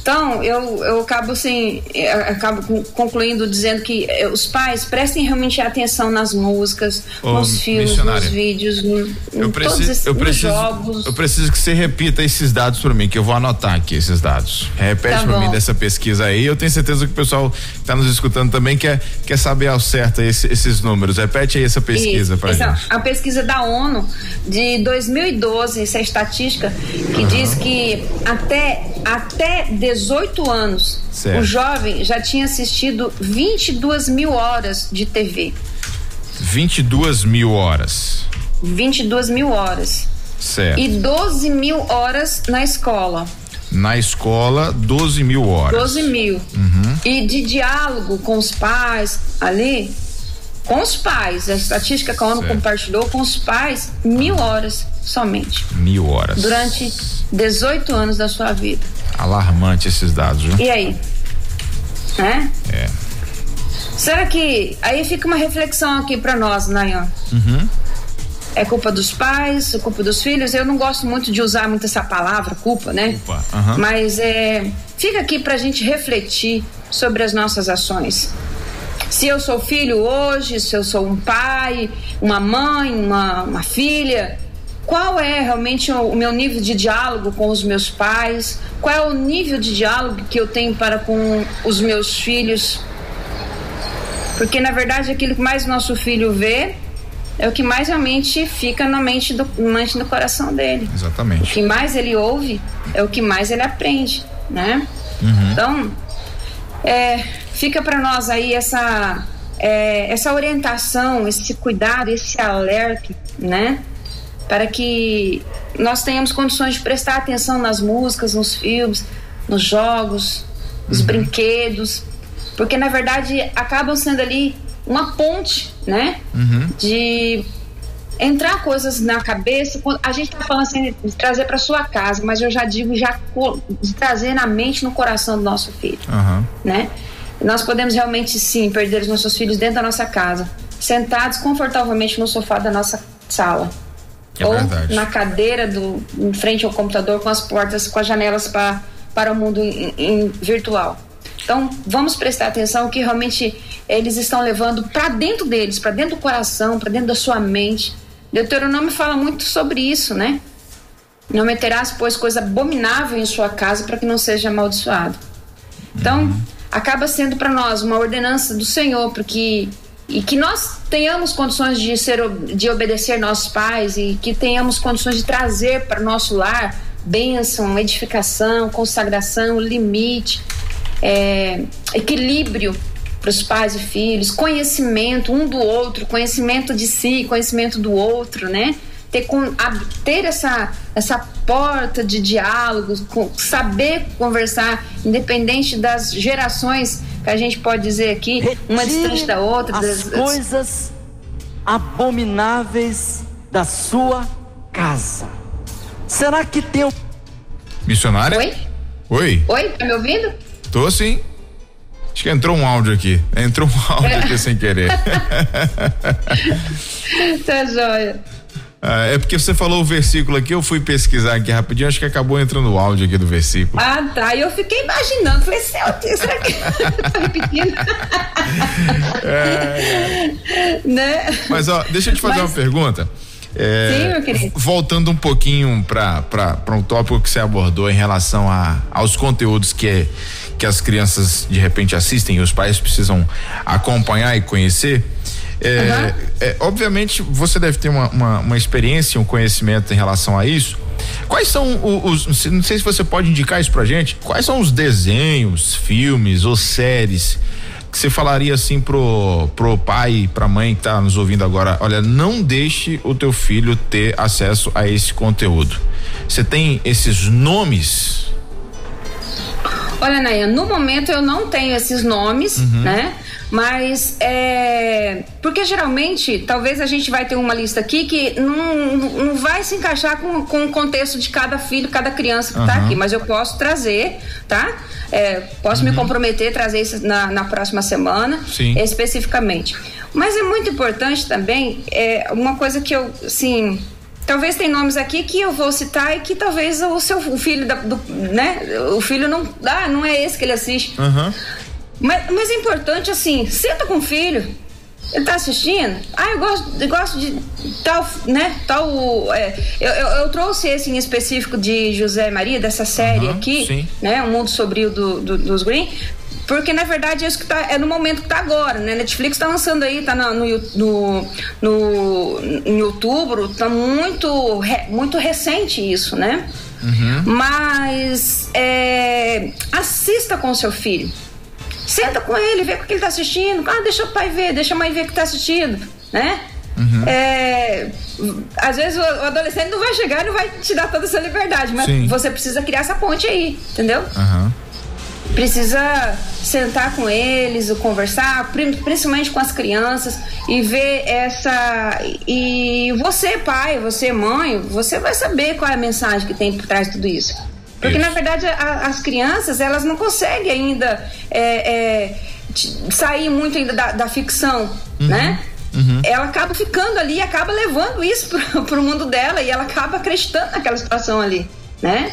Então, eu, eu acabo assim, eu acabo concluindo dizendo que eh, os pais prestem realmente atenção nas músicas, Ô, nos filmes, nos vídeos, no, eu preciso, esses, eu preciso, jogos. Eu preciso que você repita esses dados para mim, que eu vou anotar aqui esses dados. Repete tá para mim dessa pesquisa aí. Eu tenho certeza que o pessoal que está nos escutando também quer, quer saber ao certo esse, esses números. Repete aí essa pesquisa para gente. A pesquisa da ONU de 2012, essa estatística que uhum. diz que até até 18 anos, certo. o jovem já tinha assistido 22 mil horas de TV. 22 mil horas. 22 mil horas. Certo. E 12 mil horas na escola. Na escola, 12 mil horas. 12 mil. Uhum. E de diálogo com os pais ali, com os pais, a estatística que a ONU certo. compartilhou com os pais, mil horas somente. Mil horas. Durante 18 anos da sua vida. Alarmante esses dados, viu? E aí? É? É. Será que. Aí fica uma reflexão aqui para nós, Nayan. Uhum. é culpa dos pais, é culpa dos filhos. Eu não gosto muito de usar muito essa palavra, culpa, né? Culpa. Uhum. Mas é, fica aqui para a gente refletir sobre as nossas ações. Se eu sou filho hoje, se eu sou um pai, uma mãe, uma, uma filha, qual é realmente o meu nível de diálogo com os meus pais? Qual é o nível de diálogo que eu tenho para com os meus filhos? Porque na verdade aquilo que mais nosso filho vê é o que mais realmente fica na mente do, na mente do coração dele. Exatamente. O que mais ele ouve é o que mais ele aprende, né? Uhum. Então, é, fica para nós aí essa é, essa orientação, esse cuidado, esse alerta, né? Para que nós tenhamos condições de prestar atenção nas músicas, nos filmes, nos jogos, nos uhum. brinquedos, porque na verdade acabam sendo ali uma ponte, né? Uhum. De entrar coisas na cabeça. A gente está falando assim de trazer para sua casa, mas eu já digo já de trazer na mente, no coração do nosso filho, uhum. né? Nós podemos realmente sim perder os nossos filhos dentro da nossa casa, sentados confortavelmente no sofá da nossa sala. É ou verdade. na cadeira do em frente ao computador com as portas, com as janelas para para o mundo in, in, virtual. Então, vamos prestar atenção que realmente eles estão levando para dentro deles, para dentro do coração, para dentro da sua mente. Deuteronômio fala muito sobre isso, né? Não meterás, pois, coisa abominável em sua casa para que não seja amaldiçoado. Então, uhum. Acaba sendo para nós uma ordenança do Senhor, porque e que nós tenhamos condições de ser de obedecer nossos pais e que tenhamos condições de trazer para nosso lar bênção, edificação, consagração, limite, é, equilíbrio para os pais e filhos, conhecimento um do outro, conhecimento de si, conhecimento do outro, né? Ter, ter essa, essa porta de diálogo, saber conversar, independente das gerações que a gente pode dizer aqui, Retire uma distante da outra. As das, coisas abomináveis da sua casa. Será que tem. Missionária? Oi? Oi? Oi, tá me ouvindo? Tô sim. Acho que entrou um áudio aqui. Entrou um áudio aqui sem querer. (laughs) tá joia. Ah, é porque você falou o versículo aqui, eu fui pesquisar aqui rapidinho, acho que acabou entrando o áudio aqui do versículo. Ah, tá. E eu fiquei imaginando, falei, será que (laughs) tá repetindo? É, é. Né? Mas ó, deixa eu te fazer Mas... uma pergunta. É, Sim, meu querido. Voltando um pouquinho para um tópico que você abordou em relação a, aos conteúdos que, é, que as crianças de repente assistem e os pais precisam acompanhar e conhecer. É, uhum. é, obviamente você deve ter uma, uma, uma, experiência, um conhecimento em relação a isso. Quais são os, os. Não sei se você pode indicar isso pra gente. Quais são os desenhos, filmes ou séries que você falaria assim pro, pro pai, pra mãe que tá nos ouvindo agora, olha, não deixe o teu filho ter acesso a esse conteúdo. Você tem esses nomes? Olha, Nayan, no momento eu não tenho esses nomes, uhum. né? Mas é. Porque geralmente, talvez a gente vai ter uma lista aqui que não, não vai se encaixar com, com o contexto de cada filho, cada criança que está uhum. aqui. Mas eu posso trazer, tá? É, posso uhum. me comprometer a trazer isso na, na próxima semana, Sim. especificamente. Mas é muito importante também, é, uma coisa que eu, assim, talvez tem nomes aqui que eu vou citar e que talvez o seu o filho da, do, né o filho não ah, não é esse que ele assiste uhum. Mas, mas é importante assim, senta com o filho. Ele tá assistindo? Ah, eu gosto, eu gosto de tal, né? Tal. É, eu, eu, eu, trouxe esse em específico de José Maria, dessa série uhum, aqui, sim. né? O Mundo Sobrio do, do, dos Green. Porque na verdade é isso que tá, é no momento que tá agora, né? Netflix tá lançando aí, tá no, no, no, no em outubro, tá muito, muito recente isso, né? Uhum. Mas é, assista com seu filho Senta com ele, vê o que ele está assistindo. Ah, deixa o pai ver, deixa a mãe ver o que está assistindo, né? Uhum. É, às vezes o, adolescente não vai chegar e não vai te dar toda essa liberdade, mas Sim. você precisa criar essa ponte aí, entendeu? Uhum. Precisa sentar com eles, conversar, principalmente com as crianças, e ver essa. E você, pai, você, mãe, você vai saber qual é a mensagem que tem por trás de tudo isso. Porque, isso. na verdade, a, as crianças, elas não conseguem ainda é, é, sair muito ainda da, da ficção, uhum. né? uhum. ela acaba ficando ali, acaba levando isso (laughs) para o mundo dela e ela acaba acreditando naquela situação ali, né?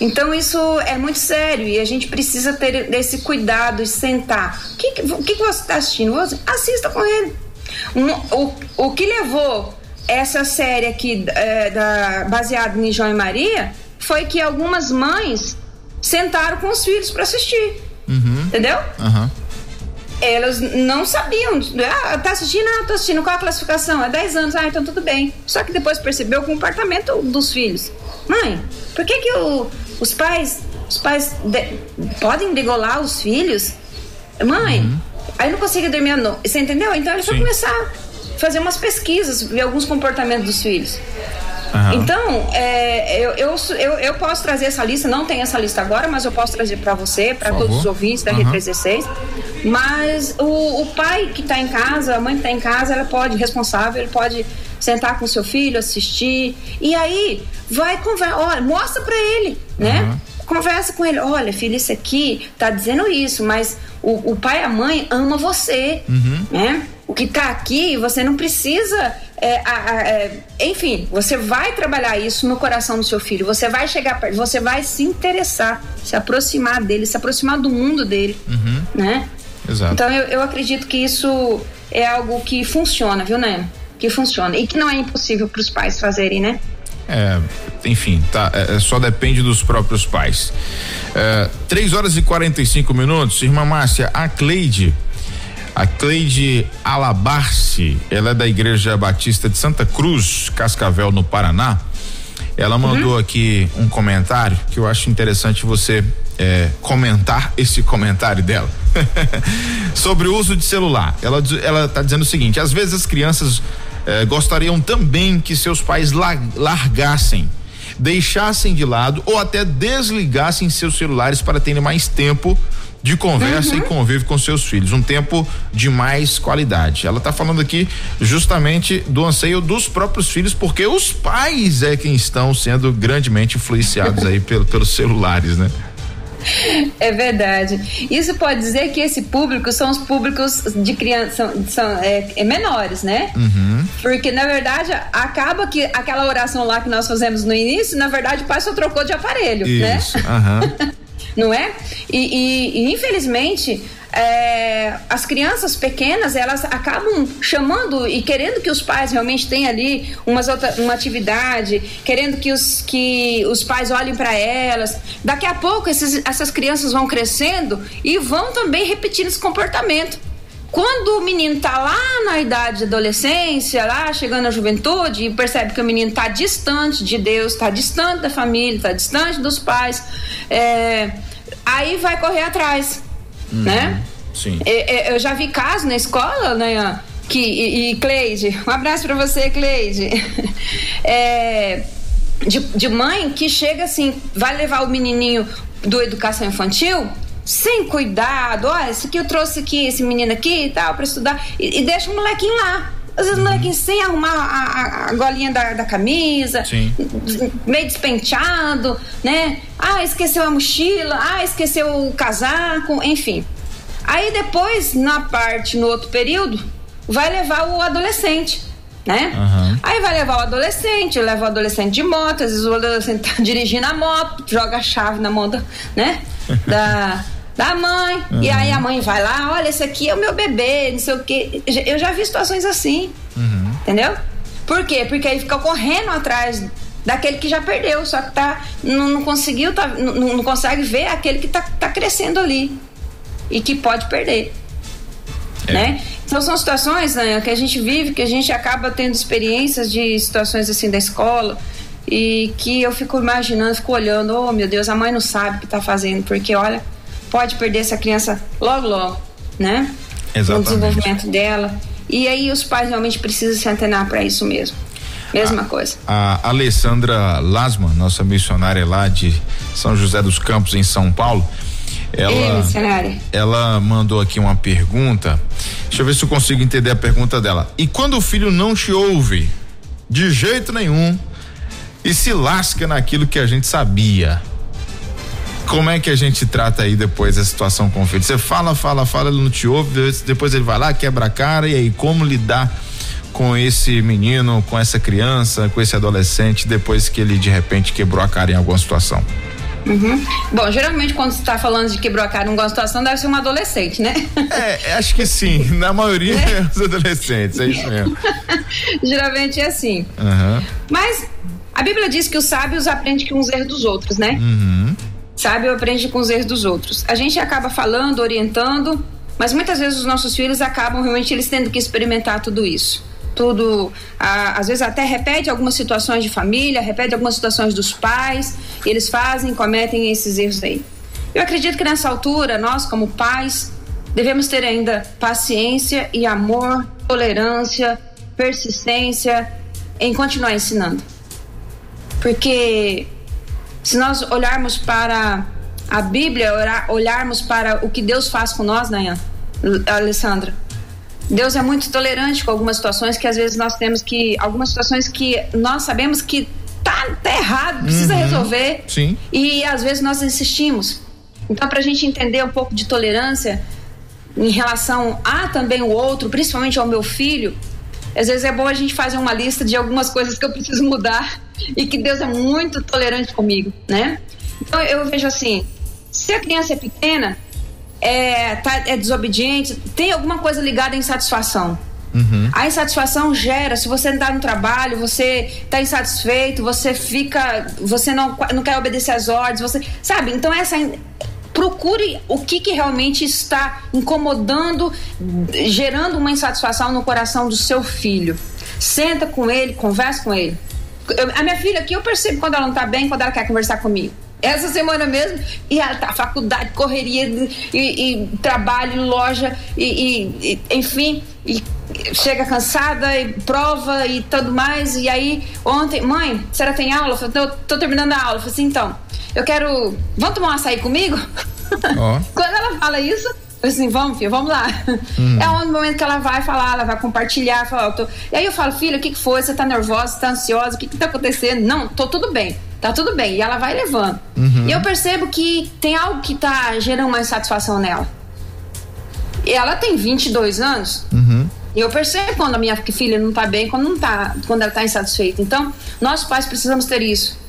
Então isso é muito sério e a gente precisa ter esse cuidado e sentar. O que, o que você está assistindo? Assista com ele. o, o que levou essa série aqui é, da, baseada em João e Maria foi que algumas mães sentaram com os filhos para assistir. Uhum. Entendeu? Uhum. Elas não sabiam. Ah, tá assistindo? Ah, tô assistindo. Qual a classificação? É 10 anos. Ah, então tudo bem. Só que depois percebeu o comportamento dos filhos. Mãe, por que que o, os pais os pais de, podem degolar os filhos? Mãe, uhum. aí não consigo dormir à noite. Você entendeu? Então ele foi começar fazer umas pesquisas, ver alguns comportamentos dos filhos. Uhum. Então, é, eu, eu, eu, eu, posso trazer essa lista, não tem essa lista agora, mas eu posso trazer para você, para todos os ouvintes da uhum. R316. Mas o, o pai que está em casa, a mãe que está em casa, ela pode, responsável, ele pode sentar com seu filho, assistir. E aí, vai conversa, olha, mostra para ele, né? Uhum. Conversa com ele, olha, filho, isso aqui tá dizendo isso, mas o, o pai e a mãe ama você, uhum. né? O que tá aqui, você não precisa é, é, enfim, você vai trabalhar isso no coração do seu filho. Você vai chegar perto, você vai se interessar, se aproximar dele, se aproximar do mundo dele, uhum. né? Exato. Então eu, eu acredito que isso é algo que funciona, viu, né? Que funciona e que não é impossível para os pais fazerem, né? É, enfim, tá, é, é só depende dos próprios pais. É, 3 horas e 45 minutos, irmã Márcia, a Cleide a Cleide Alabarce, ela é da Igreja Batista de Santa Cruz, Cascavel, no Paraná. Ela mandou uhum. aqui um comentário que eu acho interessante você é, comentar (laughs) esse comentário dela. (laughs) Sobre o uso de celular. Ela, ela tá dizendo o seguinte: às vezes as crianças é, gostariam também que seus pais largassem deixassem de lado ou até desligassem seus celulares para terem mais tempo de conversa uhum. e convívio com seus filhos, um tempo de mais qualidade. Ela está falando aqui justamente do anseio dos próprios filhos, porque os pais é quem estão sendo grandemente influenciados aí pelo, pelos celulares, né? É verdade. Isso pode dizer que esse público são os públicos de criança, são, são é, é menores, né? Uhum. Porque, na verdade, acaba que aquela oração lá que nós fazemos no início, na verdade, o pai só trocou de aparelho, né? Isso. né? Uhum. (laughs) não é? E, e, e infelizmente é, as crianças pequenas elas acabam chamando e querendo que os pais realmente tenham ali umas outra, uma atividade, querendo que os, que os pais olhem para elas. Daqui a pouco esses, essas crianças vão crescendo e vão também repetindo esse comportamento. Quando o menino tá lá na idade de adolescência, lá chegando à juventude, e percebe que o menino tá distante de Deus, tá distante da família, tá distante dos pais, é, aí vai correr atrás, uhum, né? Sim. Eu, eu já vi casos na escola, né? Que, e, e Cleide, um abraço para você, Cleide. (laughs) É, de, de mãe que chega assim, vai levar o menininho do educação infantil sem cuidado, olha, esse aqui eu trouxe aqui, esse menino aqui e tal, para estudar, e, e, deixa o molequinho lá. Às vezes o molequinho sem arrumar a, a, a golinha da, da camisa, Sim. meio despenteado, né? Ah, esqueceu a mochila, ah, esqueceu o casaco, enfim. Aí depois, na parte, no outro período, vai levar o adolescente né? Uhum. Aí vai levar o adolescente, leva o adolescente de moto, às vezes o adolescente tá (laughs) dirigindo a moto, joga a chave na mão da, né? da, da mãe. Uhum. E aí a mãe vai lá, olha, esse aqui é o meu bebê, não sei o quê. Eu já vi situações assim. Uhum. Entendeu? Por quê? Porque aí fica correndo atrás daquele que já perdeu, só que tá, não, não conseguiu, tá, não, não consegue ver aquele que tá, tá crescendo ali e que pode perder. É. Né? Então são situações né, que a gente vive, que a gente acaba tendo experiências de situações assim da escola e que eu fico imaginando, fico olhando, oh meu Deus, a mãe não sabe o que está fazendo, porque olha, pode perder essa criança logo, logo, né? Exatamente. No desenvolvimento dela. E aí os pais realmente precisam se antenar para isso mesmo. Mesma a, coisa. A Alessandra Lasma, nossa missionária lá de São José dos Campos, em São Paulo, ela, ela mandou aqui uma pergunta. Deixa eu ver se eu consigo entender a pergunta dela. E quando o filho não te ouve, de jeito nenhum, e se lasca naquilo que a gente sabia? Como é que a gente trata aí depois a situação com o filho? Você fala, fala, fala, ele não te ouve, depois ele vai lá, quebra a cara, e aí como lidar com esse menino, com essa criança, com esse adolescente, depois que ele de repente quebrou a cara em alguma situação? Uhum. Bom, geralmente quando você está falando de quebrou a cara em alguma situação, deve ser um adolescente, né? É, acho que sim. (laughs) Na maioria é os adolescentes, é isso mesmo. (laughs) geralmente é assim. Uhum. Mas a Bíblia diz que os sábios aprendem com os erros dos outros, né? Uhum. Sábio aprende com os erros dos outros. A gente acaba falando, orientando, mas muitas vezes os nossos filhos acabam realmente eles tendo que experimentar tudo isso tudo, às vezes até repete algumas situações de família, repete algumas situações dos pais, eles fazem, cometem esses erros aí. Eu acredito que nessa altura, nós como pais, devemos ter ainda paciência e amor, tolerância, persistência em continuar ensinando. Porque se nós olharmos para a Bíblia, olharmos para o que Deus faz com nós, né, Alessandra, Deus é muito tolerante com algumas situações que às vezes nós temos que. Algumas situações que nós sabemos que tá, tá errado, precisa uhum, resolver. Sim. E às vezes nós insistimos. Então, para a gente entender um pouco de tolerância em relação a também o outro, principalmente ao meu filho, às vezes é bom a gente fazer uma lista de algumas coisas que eu preciso mudar e que Deus é muito tolerante comigo, né? Então eu vejo assim, se a criança é pequena, é, tá, é desobediente, tem alguma coisa ligada à insatisfação. Uhum. A insatisfação gera, se você está no trabalho, você está insatisfeito, você fica, você não, não quer obedecer às ordens, você, sabe? Então essa procure o que, que realmente está incomodando, gerando uma insatisfação no coração do seu filho. Senta com ele, conversa com ele. Eu, a minha filha aqui, eu percebo quando ela não está bem, quando ela quer conversar comigo essa semana mesmo, e ela tá faculdade, correria e, e trabalho, loja, e, e, enfim, e chega cansada e prova e tudo mais. E aí, ontem, mãe, a senhora tem aula? Eu falei, tô, tô terminando a aula. Eu falei assim, então, eu quero. Vamos tomar um açaí comigo? Oh. (laughs) Quando ela fala isso, eu assim, vamos, filho, vamos lá. Hum. É o momento que ela vai falar, ela vai compartilhar, falar, tô... e aí eu falo, filha, o que, que foi? Você tá nervosa, você tá ansiosa, o que, que tá acontecendo? Não, tô tudo bem tá tudo bem. E ela vai levando. Uhum. E eu percebo que tem algo que tá gerando mais satisfação nela. E ela tem 22 anos. Uhum. E eu percebo quando a minha filha não tá bem, quando não tá, quando ela tá insatisfeita. Então, nós pais precisamos ter isso.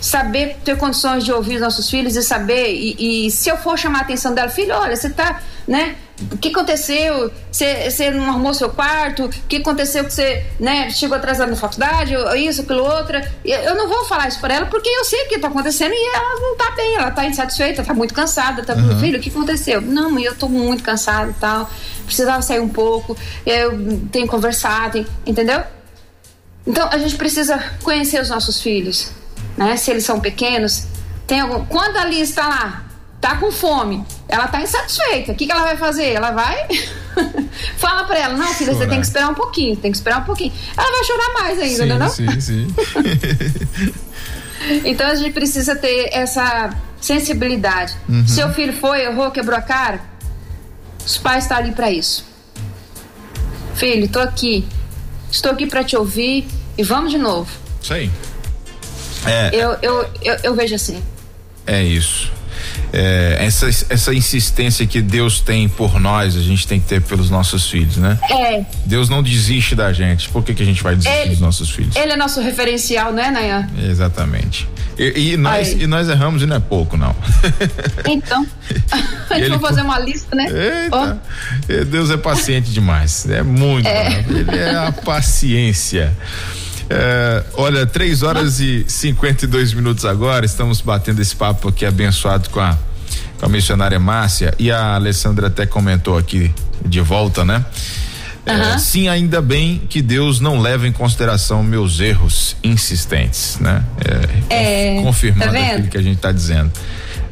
Saber ter condições de ouvir os nossos filhos e saber. E, e se eu for chamar a atenção dela, filho, olha, você tá, né? O que aconteceu? Você não arrumou seu quarto? O que aconteceu que você né, chegou atrasado na faculdade? Isso, aquilo, outra. Eu não vou falar isso para ela porque eu sei o que está acontecendo e ela não está bem, ela está insatisfeita, está muito cansada. Tá, uhum. Filho, o que aconteceu? Não, eu estou muito cansada e tal. Precisava sair um pouco. Eu tenho conversado, entendeu? Então a gente precisa conhecer os nossos filhos, né? Se eles são pequenos, tem algum. Quando a Liz está lá, tá com fome, ela tá insatisfeita. O que, que ela vai fazer? Ela vai. (laughs) Fala pra ela, não, filha, Chorar. você tem que esperar um pouquinho, tem que esperar um pouquinho. Ela vai chorar mais ainda, sim, não é? Sim, sim. (laughs) então a gente precisa ter essa sensibilidade. Uhum. Seu filho foi, errou, quebrou a cara, os pais estão tá ali para isso. Filho, tô aqui. Estou aqui para te ouvir e vamos de novo. Isso aí. É, eu, eu, eu, eu vejo assim. É isso é, essa, essa insistência que Deus tem por nós, a gente tem que ter pelos nossos filhos, né? É. Deus não desiste da gente. Por que, que a gente vai desistir ele, dos nossos filhos? Ele é nosso referencial, não é, Nayan? Exatamente. E, e nós, e nós erramos e não é pouco, não. (laughs) Então, a gente vai fazer uma lista, né? Eita, oh. Deus é paciente demais. É muito. É. Ele é a paciência. É, olha, 3 horas e 52 minutos agora. Estamos batendo esse papo aqui abençoado com a, com a missionária Márcia. E a Alessandra até comentou aqui de volta, né? Uhum. É, sim, ainda bem que Deus não leva em consideração meus erros insistentes, né? É, é confirmando tá aquilo que a gente está dizendo.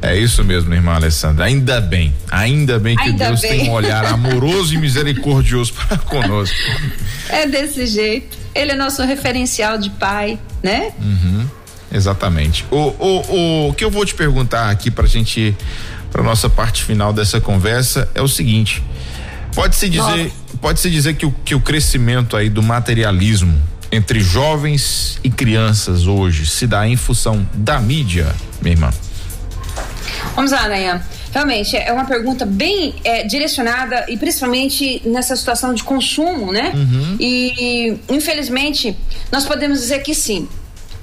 É isso mesmo, irmã Alessandra. Ainda bem, ainda bem que ainda Deus bem. tem um olhar amoroso e misericordioso (laughs) para conosco. É desse jeito. Ele é nosso referencial de pai, né? Uhum, exatamente. O, o, o que eu vou te perguntar aqui para a gente, para nossa parte final dessa conversa é o seguinte: pode se dizer, pode se dizer que o, que o crescimento aí do materialismo entre jovens e crianças hoje se dá em função da mídia, minha irmã? Vamos lá, Nayan. Realmente é uma pergunta bem é, direcionada e principalmente nessa situação de consumo, né? Uhum. E infelizmente nós podemos dizer que sim,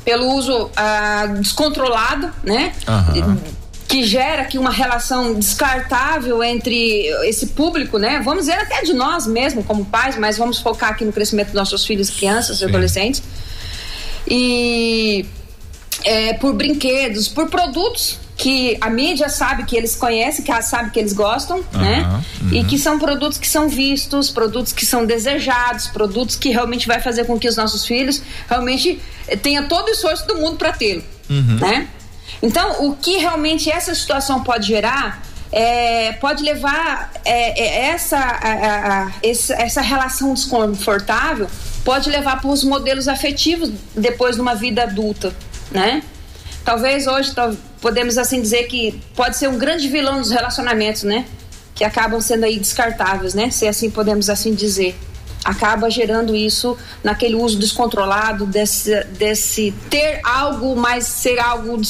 pelo uso ah, descontrolado, né? Uhum. Que gera aqui uma relação descartável entre esse público, né? Vamos dizer até de nós mesmo como pais, mas vamos focar aqui no crescimento dos nossos filhos, crianças e adolescentes. E é, por brinquedos, por produtos que a mídia sabe que eles conhecem, que sabe que eles gostam, uhum, né? Uhum. E que são produtos que são vistos, produtos que são desejados, produtos que realmente vai fazer com que os nossos filhos realmente tenham todo o esforço do mundo para tê-lo, uhum. né? Então, o que realmente essa situação pode gerar é, pode levar é, é essa, a, a, essa relação desconfortável pode levar para os modelos afetivos depois de uma vida adulta, né? Talvez hoje podemos assim dizer que pode ser um grande vilão dos relacionamentos, né? Que acabam sendo aí descartáveis, né? Se assim podemos assim dizer. Acaba gerando isso naquele uso descontrolado desse, desse ter algo, mas ser algo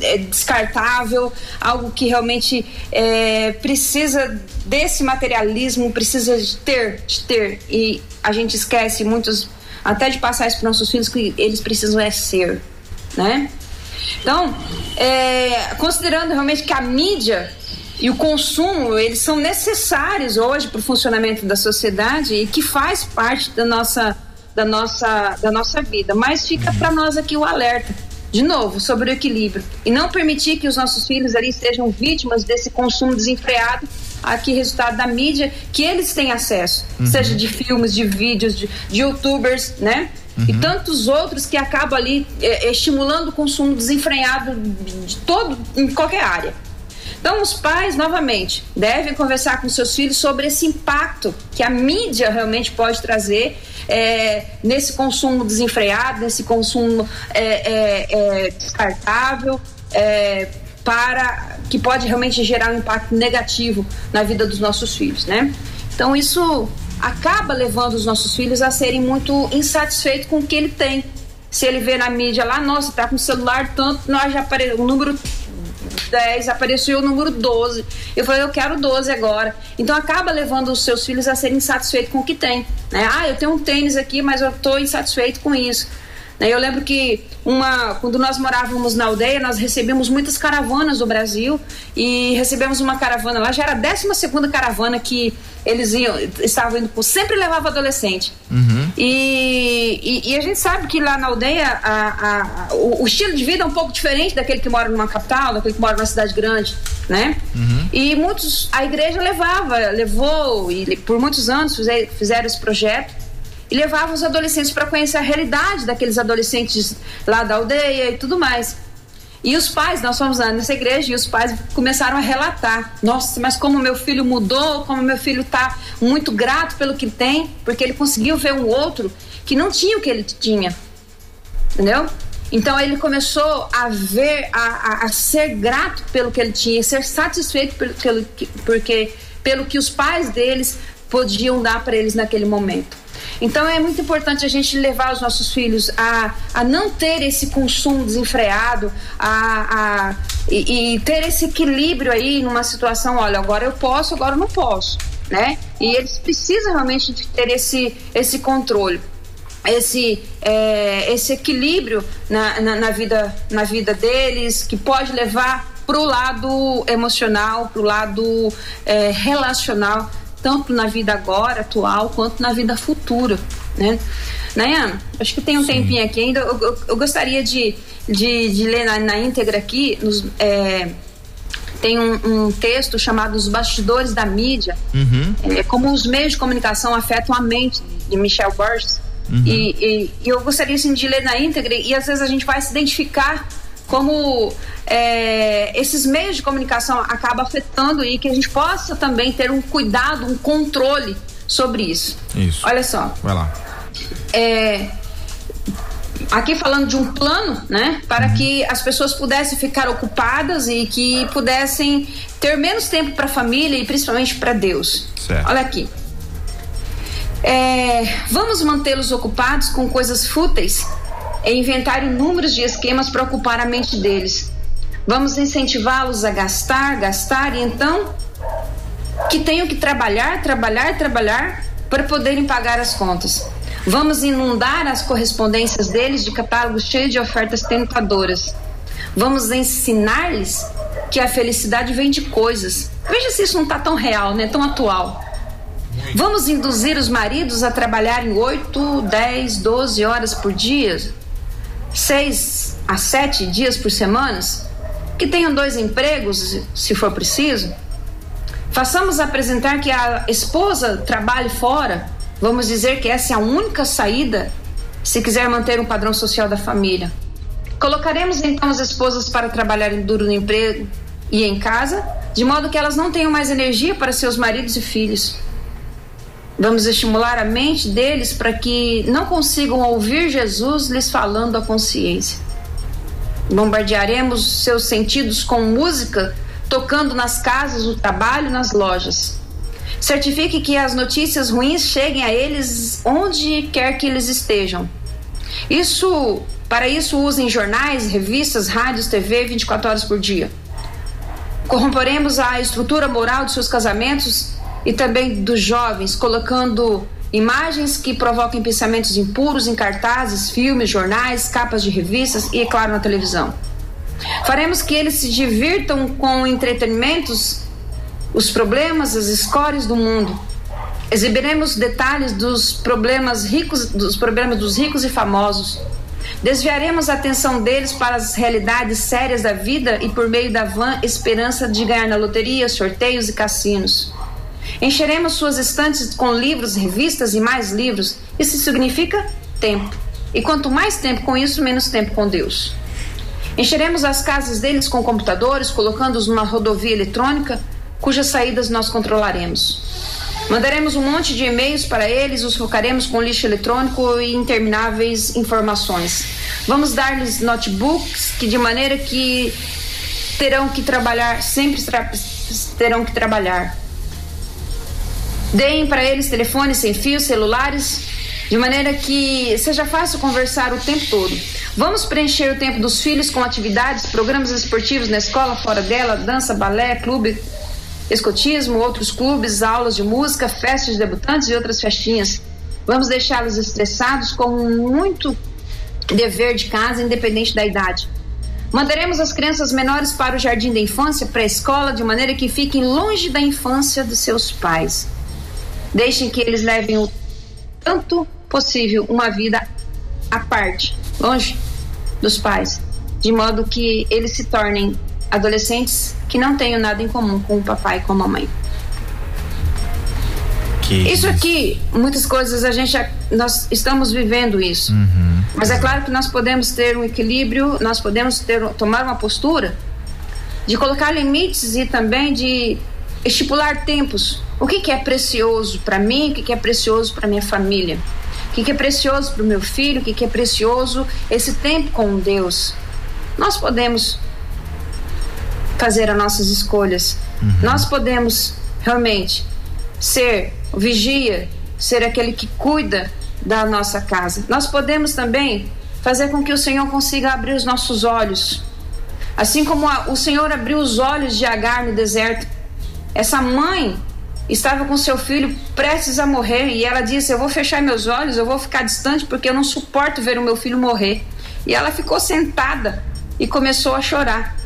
é, descartável, algo que realmente é, precisa desse materialismo, precisa de ter, de ter. E a gente esquece muitos, até de passar isso para nossos filhos, que eles precisam é ser, né? Então, é, considerando realmente que a mídia e o consumo eles são necessários hoje para o funcionamento da sociedade e que faz parte da nossa da nossa da nossa vida, mas fica para nós aqui o alerta de novo sobre o equilíbrio e não permitir que os nossos filhos ali sejam vítimas desse consumo desenfreado aqui resultado da mídia que eles têm acesso, uhum. seja de filmes, de vídeos, de, de youtubers, né? Uhum. E tantos outros que acabam ali é, estimulando o consumo desenfreado de todo, em qualquer área. Então, os pais, novamente, devem conversar com seus filhos sobre esse impacto que a mídia realmente pode trazer é, nesse consumo desenfreado, nesse consumo é, é, é descartável, é, para que pode realmente gerar um impacto negativo na vida dos nossos filhos, né? Então, isso acaba levando os nossos filhos a serem muito insatisfeitos com o que ele tem. Se ele vê na mídia lá, nossa, tá com o celular tanto, nós já apareceu o número 10, apareceu o número 12. Eu falei, eu quero 12 agora. Então acaba levando os seus filhos a serem insatisfeitos com o que tem. Né? Ah, eu tenho um tênis aqui, mas eu estou insatisfeito com isso. Né? Eu lembro que uma, quando nós morávamos na aldeia, nós recebemos muitas caravanas do Brasil e recebemos uma caravana lá, já era a 12 segunda caravana que eles iam, estavam indo, sempre levava adolescente. Uhum. E, e, e, a gente sabe que lá na aldeia a, a, o, o, estilo de vida é um pouco diferente daquele que mora numa capital, daquele que mora numa cidade grande, né? Uhum. E muitos, a igreja levava, levou, e por muitos anos fizeram esse projeto e levava os adolescentes para conhecer a realidade daqueles adolescentes lá da aldeia e tudo mais. E os pais, nós fomos nessa igreja e os pais começaram a relatar: nossa, mas como meu filho mudou, como meu filho está muito grato pelo que tem, porque ele conseguiu ver um outro que não tinha o que ele tinha. Entendeu? Então ele começou a ver, a, a, a ser grato pelo que ele tinha, ser satisfeito pelo, pelo, porque, pelo que os pais deles podiam dar para eles naquele momento. Então é muito importante a gente levar os nossos filhos a, a não ter esse consumo desenfreado, a, a e, e, ter esse equilíbrio aí numa situação, olha, agora eu posso, agora eu não posso, né? E eles precisam realmente de ter esse, esse controle. Esse, é, esse equilíbrio na, na, na, vida, na vida deles, que pode levar para o lado emocional, para o lado é, relacional tanto na vida agora, atual, quanto na vida futura, né? Nayan, acho que tem um Sim. tempinho aqui ainda, eu, eu, eu gostaria de, de, de, ler na, na íntegra aqui, nos, é, tem um, um, texto chamado Os Bastidores da Mídia, uhum. é, como os meios de comunicação afetam a mente, de Michel Borges, uhum. e, e, e, eu gostaria assim, de ler na íntegra, e às vezes a gente vai se identificar como é, esses meios de comunicação acabam afetando e que a gente possa também ter um cuidado, um controle sobre isso. Isso. Olha só. Vai lá. É, aqui falando de um plano, né, para uhum. que as pessoas pudessem ficar ocupadas e que pudessem ter menos tempo para a família e principalmente para Deus. Certo. Olha aqui. É, vamos mantê-los ocupados com coisas fúteis é inventar inúmeros de esquemas para ocupar a mente deles. Vamos incentivá-los a gastar, gastar e então que tenham que trabalhar, trabalhar, trabalhar para poderem pagar as contas. Vamos inundar as correspondências deles de catálogos cheios de ofertas tentadoras. Vamos ensinar-lhes que a felicidade vem de coisas. Veja se isso não está tão real, né? tão atual. Vamos induzir os maridos a trabalhar em 8, 10, 12 horas por dia, 6 a 7 dias por semana, que tenham dois empregos, se for preciso. Façamos apresentar que a esposa trabalhe fora. Vamos dizer que essa é a única saída se quiser manter um padrão social da família. Colocaremos então as esposas para trabalharem duro no emprego e em casa, de modo que elas não tenham mais energia para seus maridos e filhos. Vamos estimular a mente deles para que não consigam ouvir Jesus lhes falando a consciência. Bombardearemos seus sentidos com música, tocando nas casas, no trabalho, nas lojas. Certifique que as notícias ruins cheguem a eles onde quer que eles estejam. Isso, para isso usem jornais, revistas, rádios, TV 24 horas por dia. Corromporemos a estrutura moral de seus casamentos e também dos jovens, colocando imagens que provoquem pensamentos impuros em cartazes, filmes, jornais, capas de revistas e, é claro, na televisão. Faremos que eles se divirtam com entretenimentos, os problemas, as escórias do mundo. Exibiremos detalhes dos problemas ricos, dos problemas dos ricos e famosos. Desviaremos a atenção deles para as realidades sérias da vida e por meio da vã esperança de ganhar na loteria, sorteios e cassinos. Encheremos suas estantes com livros, revistas e mais livros. Isso significa tempo. E quanto mais tempo com isso, menos tempo com Deus. Encheremos as casas deles com computadores, colocando-os numa rodovia eletrônica, cujas saídas nós controlaremos. Mandaremos um monte de e-mails para eles, os focaremos com lixo eletrônico e intermináveis informações. Vamos dar-lhes notebooks que de maneira que terão que trabalhar, sempre terão que trabalhar. Deem para eles telefones sem fio, celulares, de maneira que seja fácil conversar o tempo todo. Vamos preencher o tempo dos filhos com atividades, programas esportivos na escola, fora dela, dança, balé, clube, escotismo, outros clubes, aulas de música, festas de debutantes e outras festinhas. Vamos deixá-los estressados com muito dever de casa, independente da idade. Mandaremos as crianças menores para o jardim da infância, para a escola, de maneira que fiquem longe da infância dos seus pais. Deixem que eles levem o tanto possível uma vida à parte, longe dos pais, de modo que eles se tornem adolescentes que não tenham nada em comum com o papai e com a mamãe. Que isso aqui, muitas coisas a gente nós estamos vivendo isso. Uhum. Mas é claro que nós podemos ter um equilíbrio, nós podemos ter tomar uma postura de colocar limites e também de estipular tempos. O que, que é precioso para mim, o que, que é precioso para minha família, o que, que é precioso para o meu filho, o que, que é precioso esse tempo com Deus. Nós podemos fazer as nossas escolhas. Uhum. Nós podemos realmente ser o vigia, ser aquele que cuida da nossa casa. Nós podemos também fazer com que o Senhor consiga abrir os nossos olhos. Assim como a, o Senhor abriu os olhos de Agar no deserto essa mãe estava com seu filho prestes a morrer e ela disse: Eu vou fechar meus olhos, eu vou ficar distante porque eu não suporto ver o meu filho morrer. E ela ficou sentada e começou a chorar.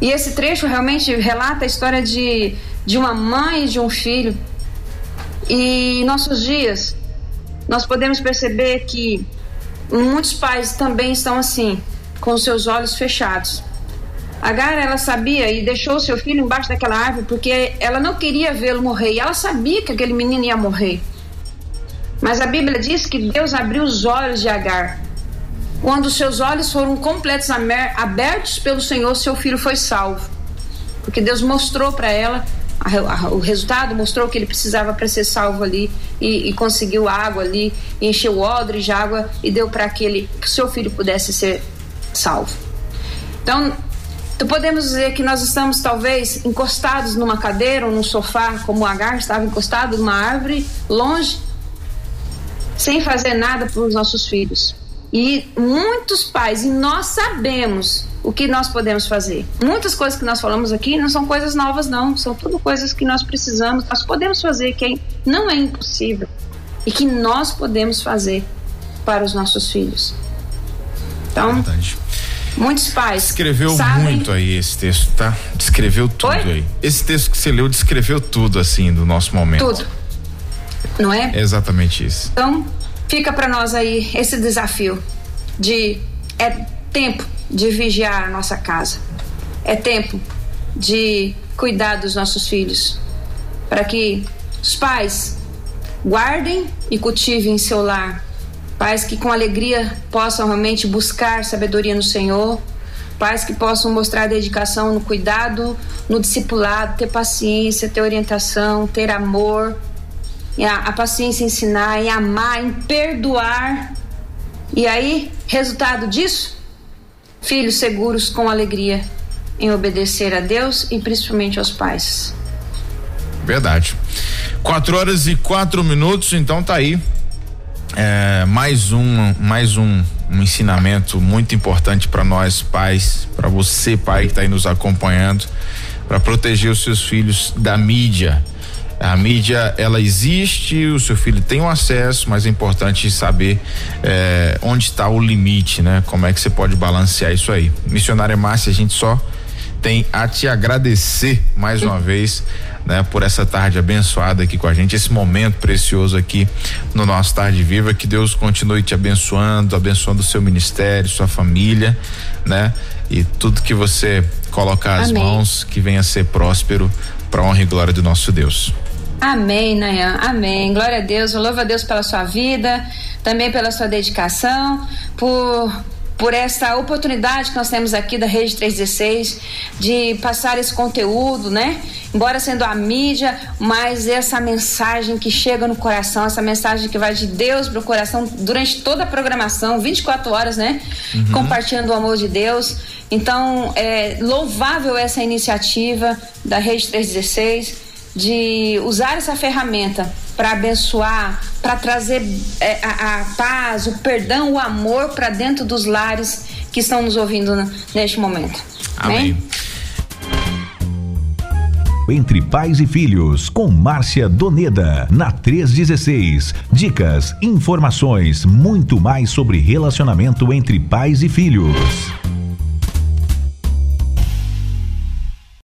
E esse trecho realmente relata a história de, de uma mãe e de um filho. E em nossos dias, nós podemos perceber que muitos pais também estão assim, com seus olhos fechados. Agar, ela sabia e deixou seu filho embaixo daquela árvore porque ela não queria vê-lo morrer. E ela sabia que aquele menino ia morrer. Mas a Bíblia diz que Deus abriu os olhos de Agar. Quando seus olhos foram completos abertos pelo Senhor, seu filho foi salvo. Porque Deus mostrou para ela o resultado, mostrou que ele precisava para ser salvo ali e, e, conseguiu água ali, encheu odre de água e deu para aquele que seu filho pudesse ser salvo. Então, então podemos dizer que nós estamos talvez encostados numa cadeira ou num sofá, como o Agar estava encostado numa árvore, longe, sem fazer nada para os nossos filhos. E muitos pais, e nós sabemos o que nós podemos fazer. Muitas coisas que nós falamos aqui não são coisas novas, não. São tudo coisas que nós precisamos, nós podemos fazer, que não é impossível. E que nós podemos fazer para os nossos filhos. Então, Verdade. Muitos pais. Escreveu sabem... muito aí esse texto, tá? Descreveu tudo Oi? aí. Esse texto que você leu descreveu tudo, assim, do nosso momento. Tudo. Não é? é exatamente isso. Então, fica para nós aí esse desafio de é tempo de vigiar a nossa casa. É tempo de cuidar dos nossos filhos, para que os pais guardem e cultivem seu lar. Pais que com alegria possam realmente buscar sabedoria no Senhor. Pais que possam mostrar dedicação no cuidado, no discipulado, ter paciência, ter orientação, ter amor, a, a paciência em ensinar, em amar, em perdoar. E aí, resultado disso? Filhos seguros com alegria em obedecer a Deus e principalmente aos pais. Verdade. Quatro horas e quatro minutos, então tá aí. É, mais um, mais um, um ensinamento muito importante para nós pais, para você pai que está aí nos acompanhando, para proteger os seus filhos da mídia a mídia ela existe, o seu filho tem um acesso, mas é importante saber é, onde está o limite, né? Como é que você pode balancear isso aí. Missionária Márcia, a gente só tem a te agradecer mais uma vez, né, por essa tarde abençoada aqui com a gente, esse momento precioso aqui no nosso Tarde Viva, que Deus continue te abençoando, abençoando o seu ministério, sua família, né? E tudo que você colocar as mãos, que venha a ser próspero para honra e glória do nosso Deus. Amém, Nayan. Amém. Glória a Deus. Eu louvo a Deus pela sua vida, também pela sua dedicação, por por essa oportunidade que nós temos aqui da Rede 316 de passar esse conteúdo, né? Embora sendo a mídia, mas essa mensagem que chega no coração, essa mensagem que vai de Deus para o coração durante toda a programação, 24 horas, né? Uhum. Compartilhando o amor de Deus. Então, é louvável essa iniciativa da Rede 316 de usar essa ferramenta para abençoar, para trazer é, a, a, paz, o perdão, o amor para dentro dos lares que estão nos ouvindo neste momento. Amém. Entre Pais e Filhos, com Márcia Doneda, na 316. Dicas, informações, muito mais sobre relacionamento entre pais e filhos.